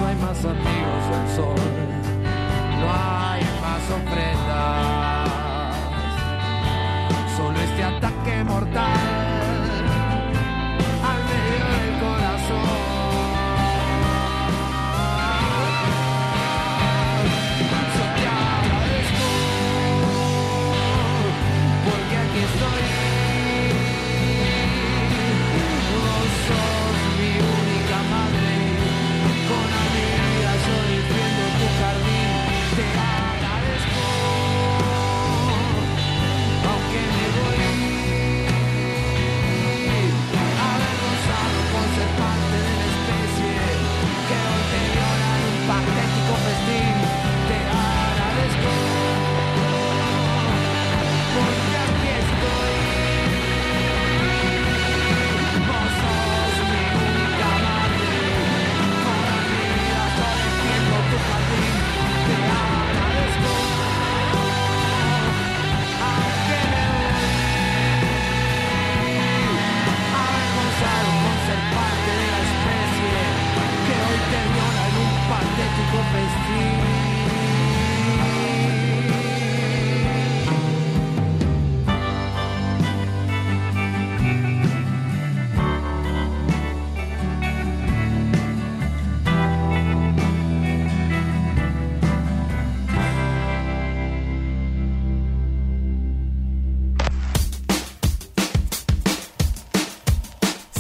Speaker 7: No hay más amigos del sol, no hay más ofrendas solo este ataque mortal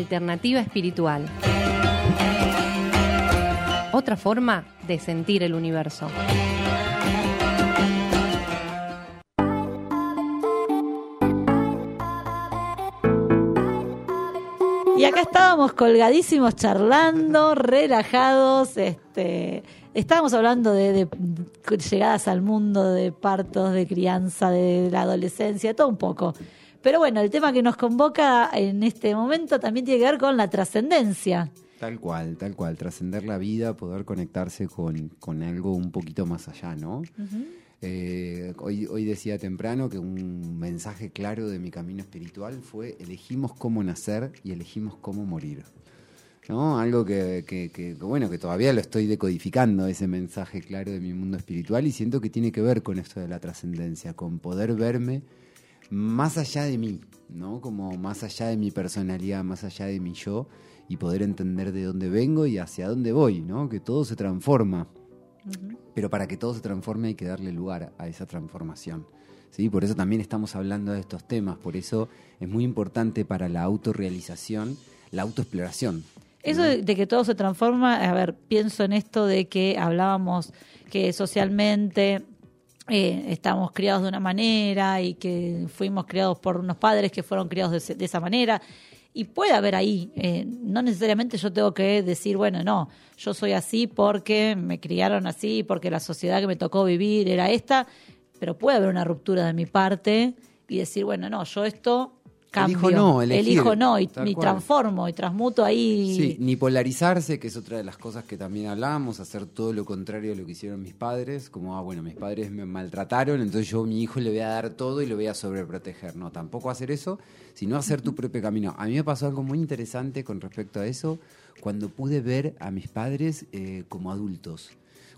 Speaker 5: Alternativa espiritual. Otra forma de sentir el universo.
Speaker 3: Y acá estábamos colgadísimos charlando, relajados, este, estábamos hablando de, de llegadas al mundo, de partos, de crianza, de la adolescencia, todo un poco. Pero bueno, el tema que nos convoca en este momento también tiene que ver con la trascendencia.
Speaker 4: Tal cual, tal cual. Trascender la vida, poder conectarse con, con algo un poquito más allá, ¿no? Eh, hoy, hoy decía temprano que un mensaje claro de mi camino espiritual fue elegimos cómo nacer y elegimos cómo morir. ¿No? Algo que, que- que- que, bueno, que todavía lo estoy decodificando, ese mensaje claro de mi mundo espiritual, y siento que tiene que ver con esto de la trascendencia, con poder verme más allá de mí, ¿no? Como más allá de mi personalidad, más allá de mi yo, y poder entender de dónde vengo y hacia dónde voy, ¿no? Que todo se transforma. Pero para que todo se transforme hay que darle lugar a esa transformación. ¿sí? Por eso también estamos hablando de estos temas, por eso es muy importante para la autorrealización la autoexploración.
Speaker 3: Eso de, de que todo se transforma, a ver, pienso en esto de que hablábamos que socialmente eh, estamos criados de una manera y que fuimos criados por unos padres que fueron criados de, esa manera. Y puede haber ahí, eh, no necesariamente yo tengo que decir, bueno, no, yo soy así porque me criaron así, porque la sociedad que me tocó vivir era esta, pero puede haber una ruptura de mi parte y decir, bueno, no, yo esto cambio,
Speaker 4: Elijo no, elegir,
Speaker 3: elijo no y, y transformo y transmuto ahí.
Speaker 4: Sí, ni polarizarse, que es otra de las cosas que también hablábamos, hacer todo lo contrario a lo que hicieron mis padres, como, ah, bueno, mis padres me maltrataron, entonces yo a mi hijo le voy a dar todo y lo voy a sobreproteger. No, tampoco hacer eso, sino hacer tu propio camino. A mí me pasó algo muy interesante con respecto a eso, cuando pude ver a mis padres eh, como adultos.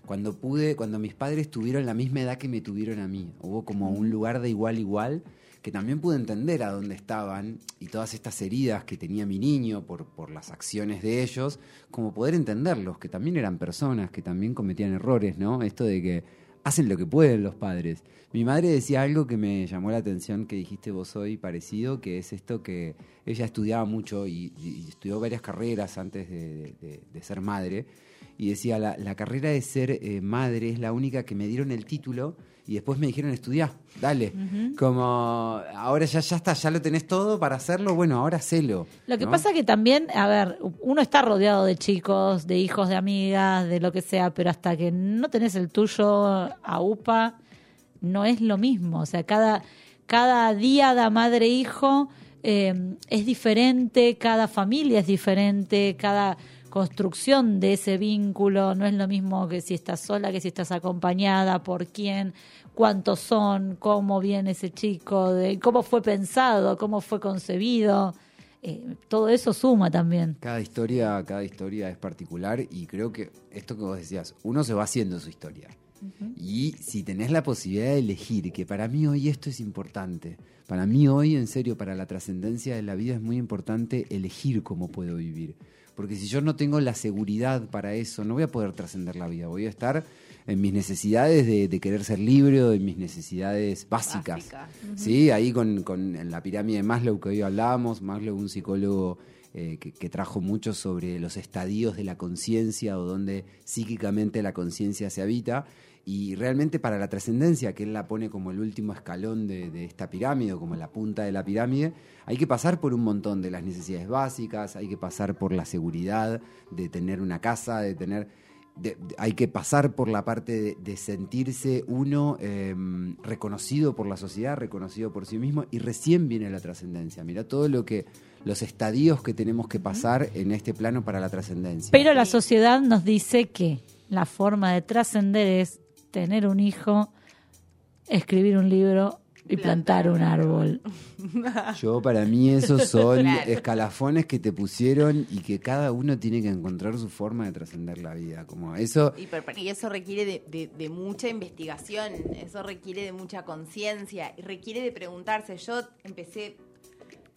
Speaker 4: Cuando pude, cuando mis padres tuvieron la misma edad que me tuvieron a mí, hubo como un lugar de igual igual que también pude entender a dónde estaban y todas estas heridas que tenía mi niño por, por las acciones de ellos, como poder entenderlos, que también eran personas, que también cometían errores, ¿no? Esto de que hacen lo que pueden los padres. Mi madre decía algo que me llamó la atención, que dijiste vos hoy parecido, que es esto que ella estudiaba mucho y, estudió varias carreras antes de ser madre, y decía, la, la carrera de ser eh, madre es la única que me dieron el título y después me dijeron estudiar, dale. Como ahora ya, ya está, ya lo tenés todo para hacerlo, bueno, ahora hacelo.
Speaker 3: Lo que
Speaker 4: ¿no?
Speaker 3: pasa que también, a ver, uno está rodeado de chicos, de hijos, de amigas, de lo que sea, pero hasta que no tenés el tuyo a UPA, no es lo mismo. O sea, cada, cada día de madre-hijo eh, es diferente, cada familia es diferente, cada construcción de ese vínculo no es lo mismo que si estás sola, que si estás acompañada, por quién, cuántos son, cómo viene ese chico, de cómo fue pensado, cómo fue concebido. Eh, todo eso suma también.
Speaker 4: Cada historia, cada historia es particular y creo que esto que vos decías, uno se va haciendo su historia. Y si tenés la posibilidad de elegir, que para mí hoy esto es importante, para mí hoy en serio, para la trascendencia de la vida es muy importante elegir cómo puedo vivir. Porque si yo no tengo la seguridad para eso, no voy a poder trascender la vida, voy a estar en mis necesidades de, de querer ser libre o en mis necesidades básicas.
Speaker 6: Básica.
Speaker 4: Sí, ahí con, con en la pirámide de Maslow que hoy hablábamos, Maslow, un psicólogo eh, que, que trajo mucho sobre los estadios de la conciencia o donde psíquicamente la conciencia se habita. Y realmente para la trascendencia, que él la pone como el último escalón de, de esta pirámide, o como la punta de la pirámide, hay que pasar por un montón de las necesidades básicas, hay que pasar por la seguridad de tener una casa, de tener de- hay que pasar por la parte de, de sentirse uno eh, reconocido por la sociedad, reconocido por sí mismo, y recién viene la trascendencia. Mira todo lo que, los estadios que tenemos que pasar en este plano para la trascendencia.
Speaker 3: Pero la sociedad nos dice que la forma de trascender es tener un hijo, escribir un libro y plantar un árbol.
Speaker 4: Yo para mí esos son
Speaker 6: Claro.
Speaker 4: escalafones que te pusieron y que cada uno tiene que encontrar su forma de trascender la vida. Como eso,
Speaker 6: Y, eso requiere de, de- de mucha investigación, eso requiere de mucha conciencia, y requiere de preguntarse. Yo empecé,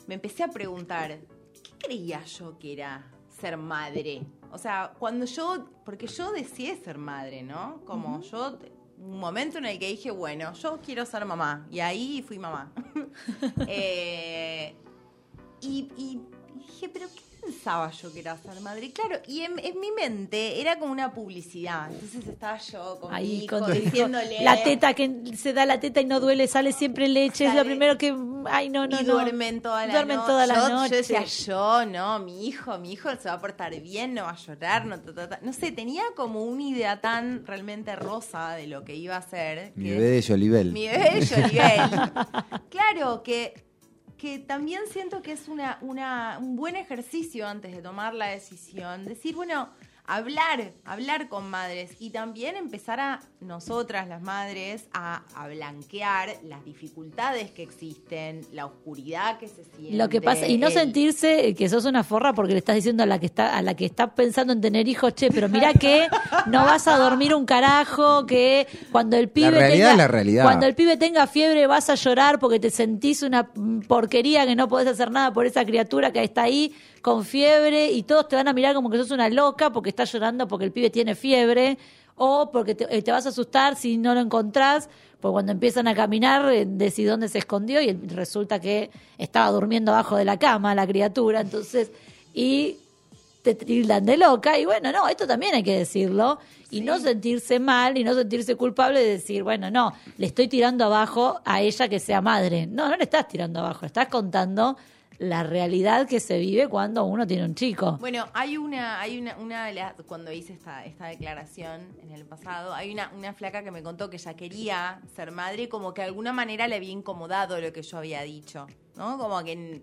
Speaker 6: me empecé a preguntar, ¿qué creía yo que era ser madre? O sea, cuando yo, porque yo deseé ser madre, ¿no? Como yo, un momento en el que dije, bueno, yo quiero ser mamá, y ahí fui mamá. Eh, y, y dije, pero ¿qué pensaba yo que era ser madre? Claro, y en, en mi mente era como una publicidad. Entonces estaba yo con mi
Speaker 3: Ahí
Speaker 6: hijo
Speaker 3: con
Speaker 6: diciéndole.
Speaker 3: La teta que se da la teta y no duele, sale siempre leche, es lo
Speaker 6: Sale-
Speaker 3: primero que ay no no
Speaker 6: y
Speaker 3: no.
Speaker 6: duermen toda la
Speaker 3: Duermen
Speaker 6: noche.
Speaker 3: toda la
Speaker 6: yo,
Speaker 3: noche.
Speaker 6: yo decía, yo, no, mi hijo, mi hijo se va a portar bien, no va a llorar, no, ta, ta, ta. no sé, tenía como una idea tan realmente rosa de lo que iba a ser.
Speaker 4: mi
Speaker 6: que-
Speaker 4: bebé de Jolibel.
Speaker 6: Mi bebé de Jolibel. claro, que, que también siento que es una, una, un buen ejercicio antes de tomar la decisión. Decir, bueno, hablar, hablar con madres y también empezar a nosotras, las madres, a, a blanquear las dificultades que existen, la oscuridad que se siente.
Speaker 3: Lo que pasa y no
Speaker 6: el-
Speaker 3: sentirse que sos una forra porque le estás diciendo a la que está a la que está pensando en tener hijos, che, pero mira que no vas a dormir un carajo, que cuando el pibe
Speaker 4: realidad
Speaker 3: tenga
Speaker 4: es la realidad.
Speaker 3: cuando el pibe tenga fiebre vas a llorar porque te sentís una porquería que no podés hacer nada por esa criatura que está ahí con fiebre y todos te van a mirar como que sos una loca porque estás llorando porque el pibe tiene fiebre o porque te, eh, te vas a asustar si no lo encontrás, porque cuando empiezan a caminar eh, decís dónde se escondió y resulta que estaba durmiendo abajo de la cama la criatura, entonces, y te tildan de loca, y bueno, no, esto también hay que decirlo, y no sentirse mal y no sentirse culpable de decir, bueno, no, le estoy tirando abajo a ella que sea madre. No, no le estás tirando abajo, estás contando la realidad que se vive cuando uno tiene un chico.
Speaker 6: Bueno, hay una, hay una, una cuando hice esta, esta declaración en el pasado, hay una, una flaca que me contó que ella quería ser madre y como que de alguna manera le había incomodado lo que yo había dicho, ¿no? Como que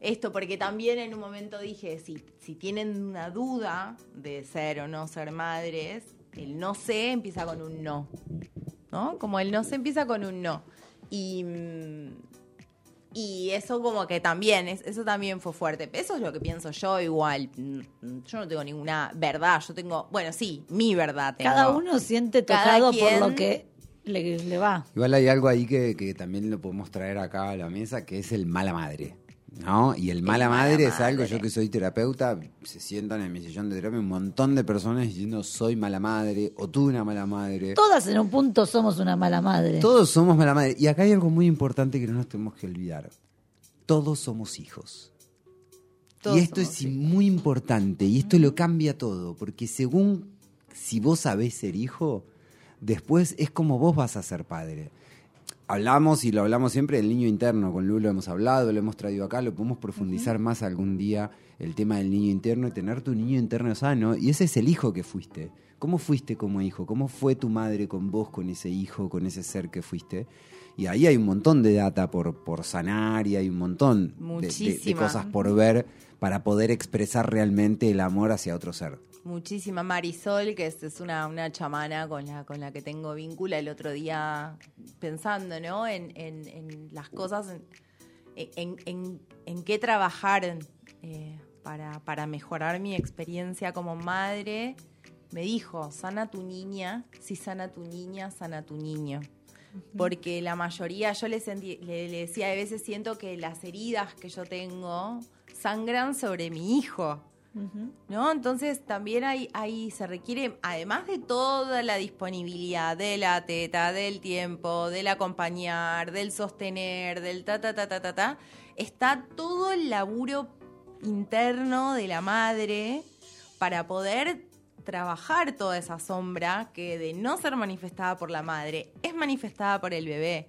Speaker 6: esto, porque también en un momento dije, si, si tienen una duda de ser o no ser madres, el no sé empieza con un no, ¿no? Como el no sé empieza con un no. Y... mm, y eso como que también, es- eso también fue fuerte. Eso es lo que pienso yo igual. Mm, Yo no tengo ninguna verdad, yo tengo, bueno, sí, mi verdad tengo.
Speaker 3: Cada uno siente tocado
Speaker 6: quien-
Speaker 3: por lo que le, le va.
Speaker 4: Igual hay algo ahí que, que también lo podemos traer acá a la mesa, que es el mala madre. ¿No? Y el mala
Speaker 6: mala
Speaker 4: madre es algo, yo que soy terapeuta, se sientan en mi sillón de terapia un montón de personas diciendo soy mala madre o tú una mala madre.
Speaker 3: Todas en un punto somos una mala madre.
Speaker 4: Todos somos mala madre. Y acá hay algo muy importante que no nos tenemos que olvidar. Todos somos hijos.
Speaker 6: Todos
Speaker 4: y esto es muy importante y esto lo cambia todo, porque según si vos sabés ser hijo, después es como vos vas a ser padre. Hablamos y lo hablamos siempre del niño interno. Con Lu lo hemos hablado, lo hemos traído acá, lo podemos profundizar más algún día el tema del niño interno y tener tu niño interno sano. Y ese es el hijo que fuiste. ¿Cómo fuiste como hijo? ¿Cómo fue tu madre con vos, con ese hijo, con ese ser que fuiste? Y ahí hay un montón de data por, por sanar y hay un montón de- de, cosas por ver para poder expresar realmente el amor hacia otro ser.
Speaker 6: Muchísima Marisol, que es, es una, una chamana con la, con la que tengo vínculo el otro día pensando, ¿no? En, en- en las cosas, en, en- en- qué trabajar eh, para, para mejorar mi experiencia como madre. Me dijo, sana tu niña, si sana tu niña, sana tu niño. Porque la mayoría, yo le, sentí- le, le decía, a veces siento que las heridas que yo tengo sangran sobre mi hijo. ¿No? Entonces también hay, hay, se requiere, además de toda la disponibilidad de la teta, del tiempo, del acompañar, del sostener, del ta, ta, ta, ta, ta, ta, está todo el laburo interno de la madre para poder trabajar toda esa sombra que de no ser manifestada por la madre es manifestada por el bebé.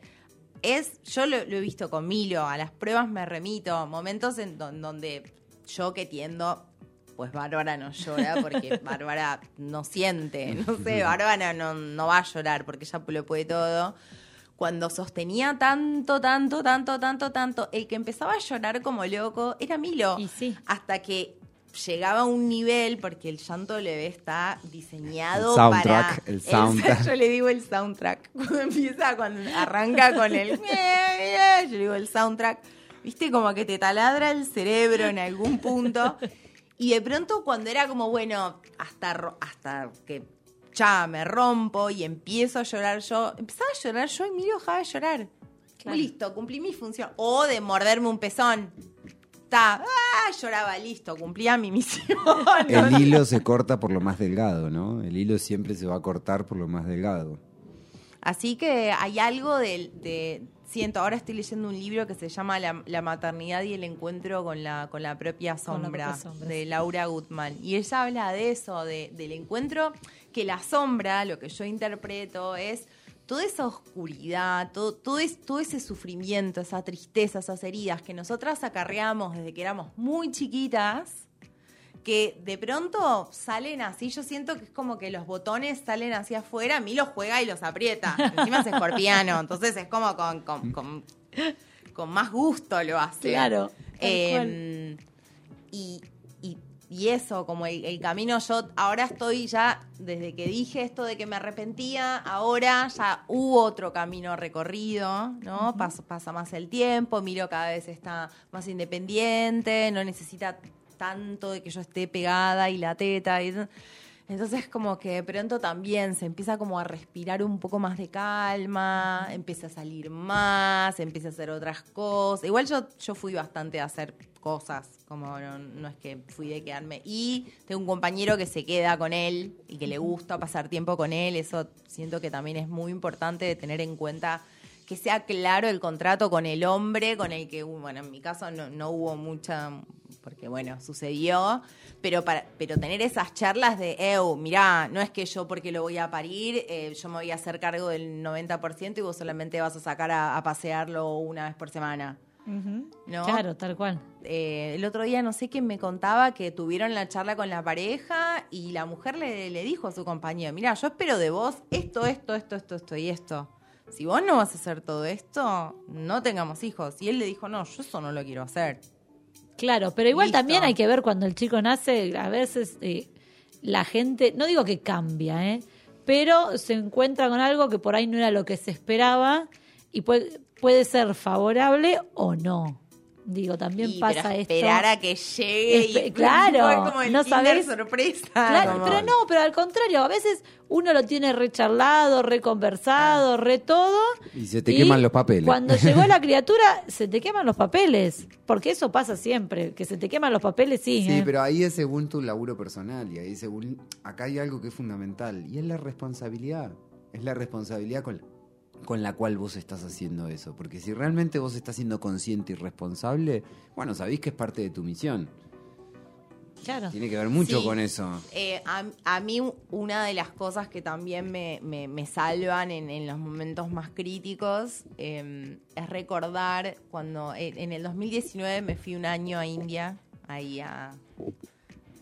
Speaker 6: Es, yo lo, he visto con Milo, a las pruebas me remito, momentos en don- donde yo que tiendo, pues Bárbara no llora porque Bárbara no siente, no sé, Bárbara no, no va a llorar porque ella lo puede todo. Cuando sostenía tanto, tanto, tanto, tanto, tanto, el que empezaba a llorar como loco era Milo.
Speaker 3: Y sí.
Speaker 6: Hasta que llegaba a un nivel, porque el llanto del bebé está diseñado
Speaker 4: El soundtrack,
Speaker 6: para...
Speaker 4: el soundtrack.
Speaker 6: yo le digo el soundtrack. Cuando empieza, cuando arranca con el... yo le digo el soundtrack. Viste, como que te taladra el cerebro en algún punto. Y de pronto cuando era como, bueno, hasta, hasta que ya me rompo y empiezo a llorar yo, empezaba a llorar yo y Emilio dejaba de llorar. Listo, cumplí mi función. O de morderme un pezón. Ta, ah, lloraba, listo, cumplía mi misión.
Speaker 4: El hilo se corta por lo más delgado, ¿no? El hilo siempre se va a cortar por lo más delgado.
Speaker 6: Así que hay algo de, de- siento, ahora estoy leyendo un libro que se llama La, la maternidad y el encuentro con la, con la propia
Speaker 3: la
Speaker 6: sombra, de. Laura Gutman. Y ella habla de eso, de- del encuentro, que la sombra, lo que yo interpreto, es toda esa oscuridad, todo, todo, es- todo ese sufrimiento, esa tristeza, esas heridas que nosotras acarreamos desde que éramos muy chiquitas que de pronto salen así, yo siento que es como que los botones salen hacia afuera, a mí los juega y los aprieta. Encima es escorpiano, entonces es como con, con, con- con más gusto lo hace.
Speaker 3: Claro,
Speaker 6: Eh, y, y- y eso, como el, el camino, yo ahora estoy ya, desde que dije esto de que me arrepentía, ahora ya hubo otro camino recorrido, ¿no? Pas- pasa más el tiempo, Miro cada vez está más independiente, no necesita tanto de que yo esté pegada y la teta entonces como que pronto también se empieza como a respirar un poco más de calma, empieza a salir más, empieza a hacer otras cosas. Igual yo, yo fui bastante a hacer cosas, como no, no es que fui de quedarme. Y tengo un compañero que se queda con él y que le gusta pasar tiempo con él. Eso siento que también es muy importante de tener en cuenta que sea claro el contrato con el hombre, con el que, bueno, en mi caso no, no hubo mucha, porque bueno, sucedió, pero para, pero tener esas charlas de, eu, mirá, no es que yo porque lo voy a parir, eh, yo me voy a hacer cargo del 90% y vos solamente vas a sacar a, a pasearlo una vez por semana. ¿No?
Speaker 3: Claro, tal cual.
Speaker 6: Eh, el otro día no sé quién me contaba que tuvieron la charla con la pareja y la mujer le, le dijo a su compañero, mira, yo espero de vos esto, esto, esto, esto, esto y esto. Si vos no vas a hacer todo esto, no tengamos hijos. Y él le dijo, no, yo eso no lo quiero hacer.
Speaker 3: Claro, pero igual
Speaker 6: Listo.
Speaker 3: también hay que ver cuando el chico nace, a veces eh, la gente, no digo que cambia, ¿eh? pero se encuentra con algo que por ahí no era lo que se esperaba y puede, puede ser favorable o no. Digo, también
Speaker 6: Y,
Speaker 3: pasa
Speaker 6: pero
Speaker 3: esto.
Speaker 6: esperar a que llegue
Speaker 3: Espe-
Speaker 6: y
Speaker 3: claro,
Speaker 6: como el
Speaker 3: no sabés.
Speaker 6: sorpresa.
Speaker 3: Claro,
Speaker 6: como-
Speaker 3: pero no, pero al contrario, a veces uno lo tiene recharlado, reconversado, re todo.
Speaker 4: Y se te queman los papeles.
Speaker 3: Cuando llegó la criatura, se te queman los papeles. Porque eso pasa siempre, que se te queman los papeles, sí.
Speaker 4: Sí,
Speaker 3: ¿eh?
Speaker 4: pero ahí es según tu laburo personal y ahí según acá hay algo que es fundamental y es la responsabilidad. Es la responsabilidad con, con la cual vos estás haciendo eso, porque si realmente vos estás siendo consciente y responsable, bueno, sabéis que es parte de tu misión.
Speaker 3: Claro.
Speaker 4: Tiene que ver mucho
Speaker 6: Sí.
Speaker 4: con eso.
Speaker 6: Eh, a, a mí una de las cosas que también me, me- me salvan en, en los momentos más críticos eh, es recordar cuando en el 2019 me fui un año a India, ahí a,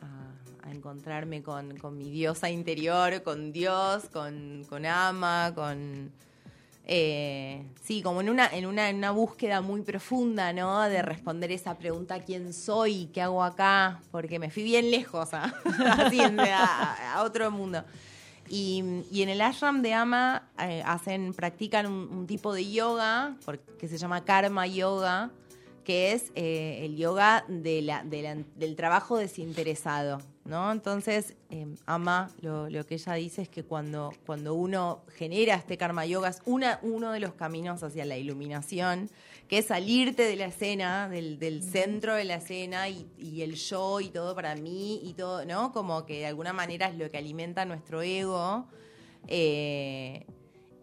Speaker 6: a- a encontrarme con, con mi diosa interior, con Dios, con, con Ama, con... eh, sí, como en una, en, una, en una búsqueda muy profunda, ¿no? De responder esa pregunta, ¿quién soy? ¿Qué hago acá? Porque me fui bien lejos, ¿ah? en- a, a otro mundo. Y, y en el ashram de Ama eh, hacen, practican un, un tipo de yoga por- que se llama karma yoga, que es eh, el yoga de la- de la- del trabajo desinteresado, ¿no? Entonces, eh, Ama, lo, lo que ella dice es que cuando, cuando uno genera este karma yoga es una, uno de los caminos hacia la iluminación, que es salirte de la escena, del, del centro de la escena y, y el yo y todo para mí y todo, ¿no? Como que de alguna manera es lo que alimenta nuestro ego. eh,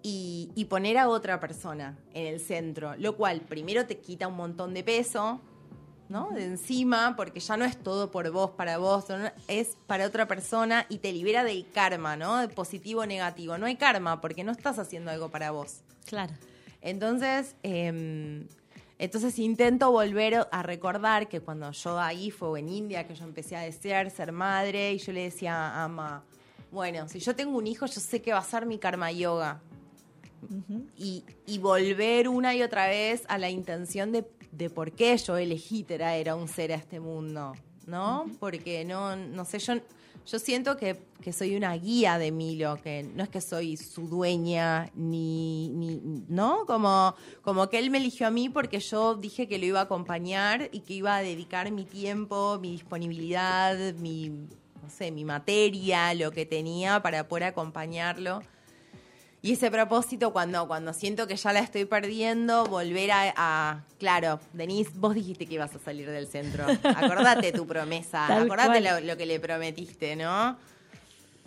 Speaker 6: y, y poner a otra persona en el centro, lo cual primero te quita un montón de peso, ¿no? De encima, porque ya no es todo por vos, para vos, es para otra persona y te libera del karma, ¿no? De positivo o negativo. No hay karma porque no estás haciendo algo para vos.
Speaker 3: Claro.
Speaker 6: Entonces, eh, entonces intento volver a recordar que cuando yo ahí fue en India, que yo empecé a desear ser madre, y yo le decía a Ama, bueno, si yo tengo un hijo, yo sé que va a ser mi karma yoga. Y, y volver una y otra vez a la intención de, de por qué yo elegí traer a un ser a este mundo, ¿no? Porque no, no sé, yo, yo siento que, que soy una guía de Milo, que no es que soy su dueña, ni, ni ¿no? Como, como que él me eligió a mí porque yo dije que lo iba a acompañar y que iba a dedicar mi tiempo, mi disponibilidad, mi, no sé, mi materia, lo que tenía para poder acompañarlo. Y ese propósito, cuando, cuando siento que ya la estoy perdiendo, volver a, a- Claro, Denise, vos dijiste que ibas a salir del centro. Acordate tu promesa, acordate lo, lo que le prometiste, ¿no?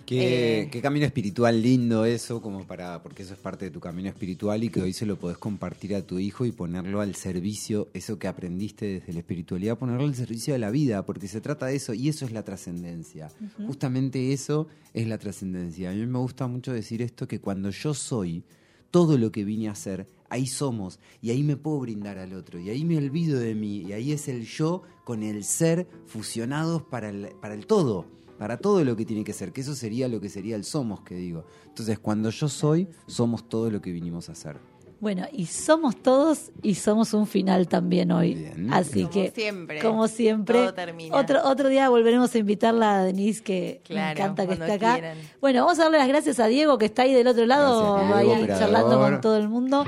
Speaker 4: Qué,
Speaker 6: Eh.
Speaker 4: qué camino espiritual lindo eso, como para, porque eso es parte de tu camino espiritual y que hoy se lo podés compartir a tu hijo y ponerlo al servicio, eso que aprendiste desde la espiritualidad, ponerlo al servicio de la vida, porque se trata de eso y eso es la trascendencia. Justamente eso es la trascendencia. A mí me gusta mucho decir esto, que cuando yo soy todo lo que vine a hacer, ahí somos y ahí me puedo brindar al otro y ahí me olvido de mí y ahí es el yo con el ser fusionados para el, para el todo, para todo lo que tiene que ser, que eso sería lo que sería el somos que digo. Entonces cuando yo soy, somos todo lo que vinimos a hacer.
Speaker 3: Bueno, y somos todos y somos un final también hoy. Así
Speaker 6: Como
Speaker 3: que,
Speaker 6: siempre,
Speaker 3: como siempre,
Speaker 6: todo termina.
Speaker 3: otro otro día volveremos a invitarla a Denise, que me encanta que esté acá.
Speaker 6: quieran.
Speaker 3: Bueno, vamos a darle las gracias a Diego, que está ahí del otro lado,
Speaker 4: Gracias,
Speaker 3: ahí
Speaker 4: operador.
Speaker 3: charlando con todo el mundo.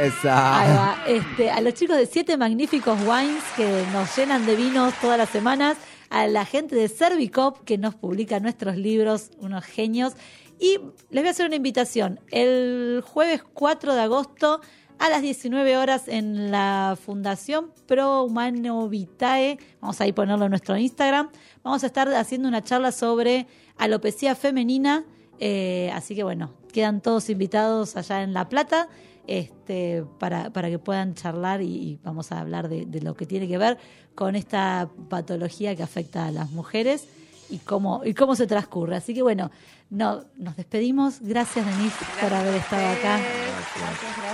Speaker 4: Esa.
Speaker 3: Ahí va. Este, a los chicos de Siete Magníficos Wines que nos llenan de vinos todas las semanas, a la gente de Servicop que nos publica nuestros libros, unos genios. Y les voy a hacer una invitación. El jueves 4 de agosto a las 19 horas en la Fundación Pro Humano Vitae, vamos a ir ponerlo en nuestro Instagram, vamos a estar haciendo una charla sobre alopecia femenina. Eh, así que bueno, quedan todos invitados allá en La Plata este, para, para que puedan charlar y, vamos a hablar de lo que tiene que ver con esta patología que afecta a las mujeres y cómo, y cómo se transcurre. Así que bueno, no, nos despedimos. Gracias, Denise, por haber estado acá.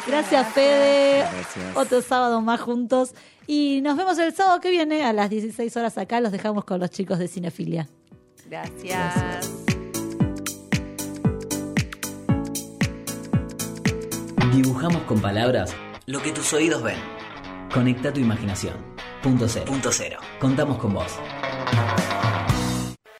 Speaker 3: Gracias, Fede.
Speaker 4: Gracias.
Speaker 3: Otro sábado más juntos. Y nos vemos el sábado que viene a las 16 horas acá. Los dejamos con los chicos de Cinefilia.
Speaker 6: Gracias.
Speaker 1: Dibujamos con palabras lo que tus oídos ven. Conecta tu imaginación. Punto cero. Contamos con vos.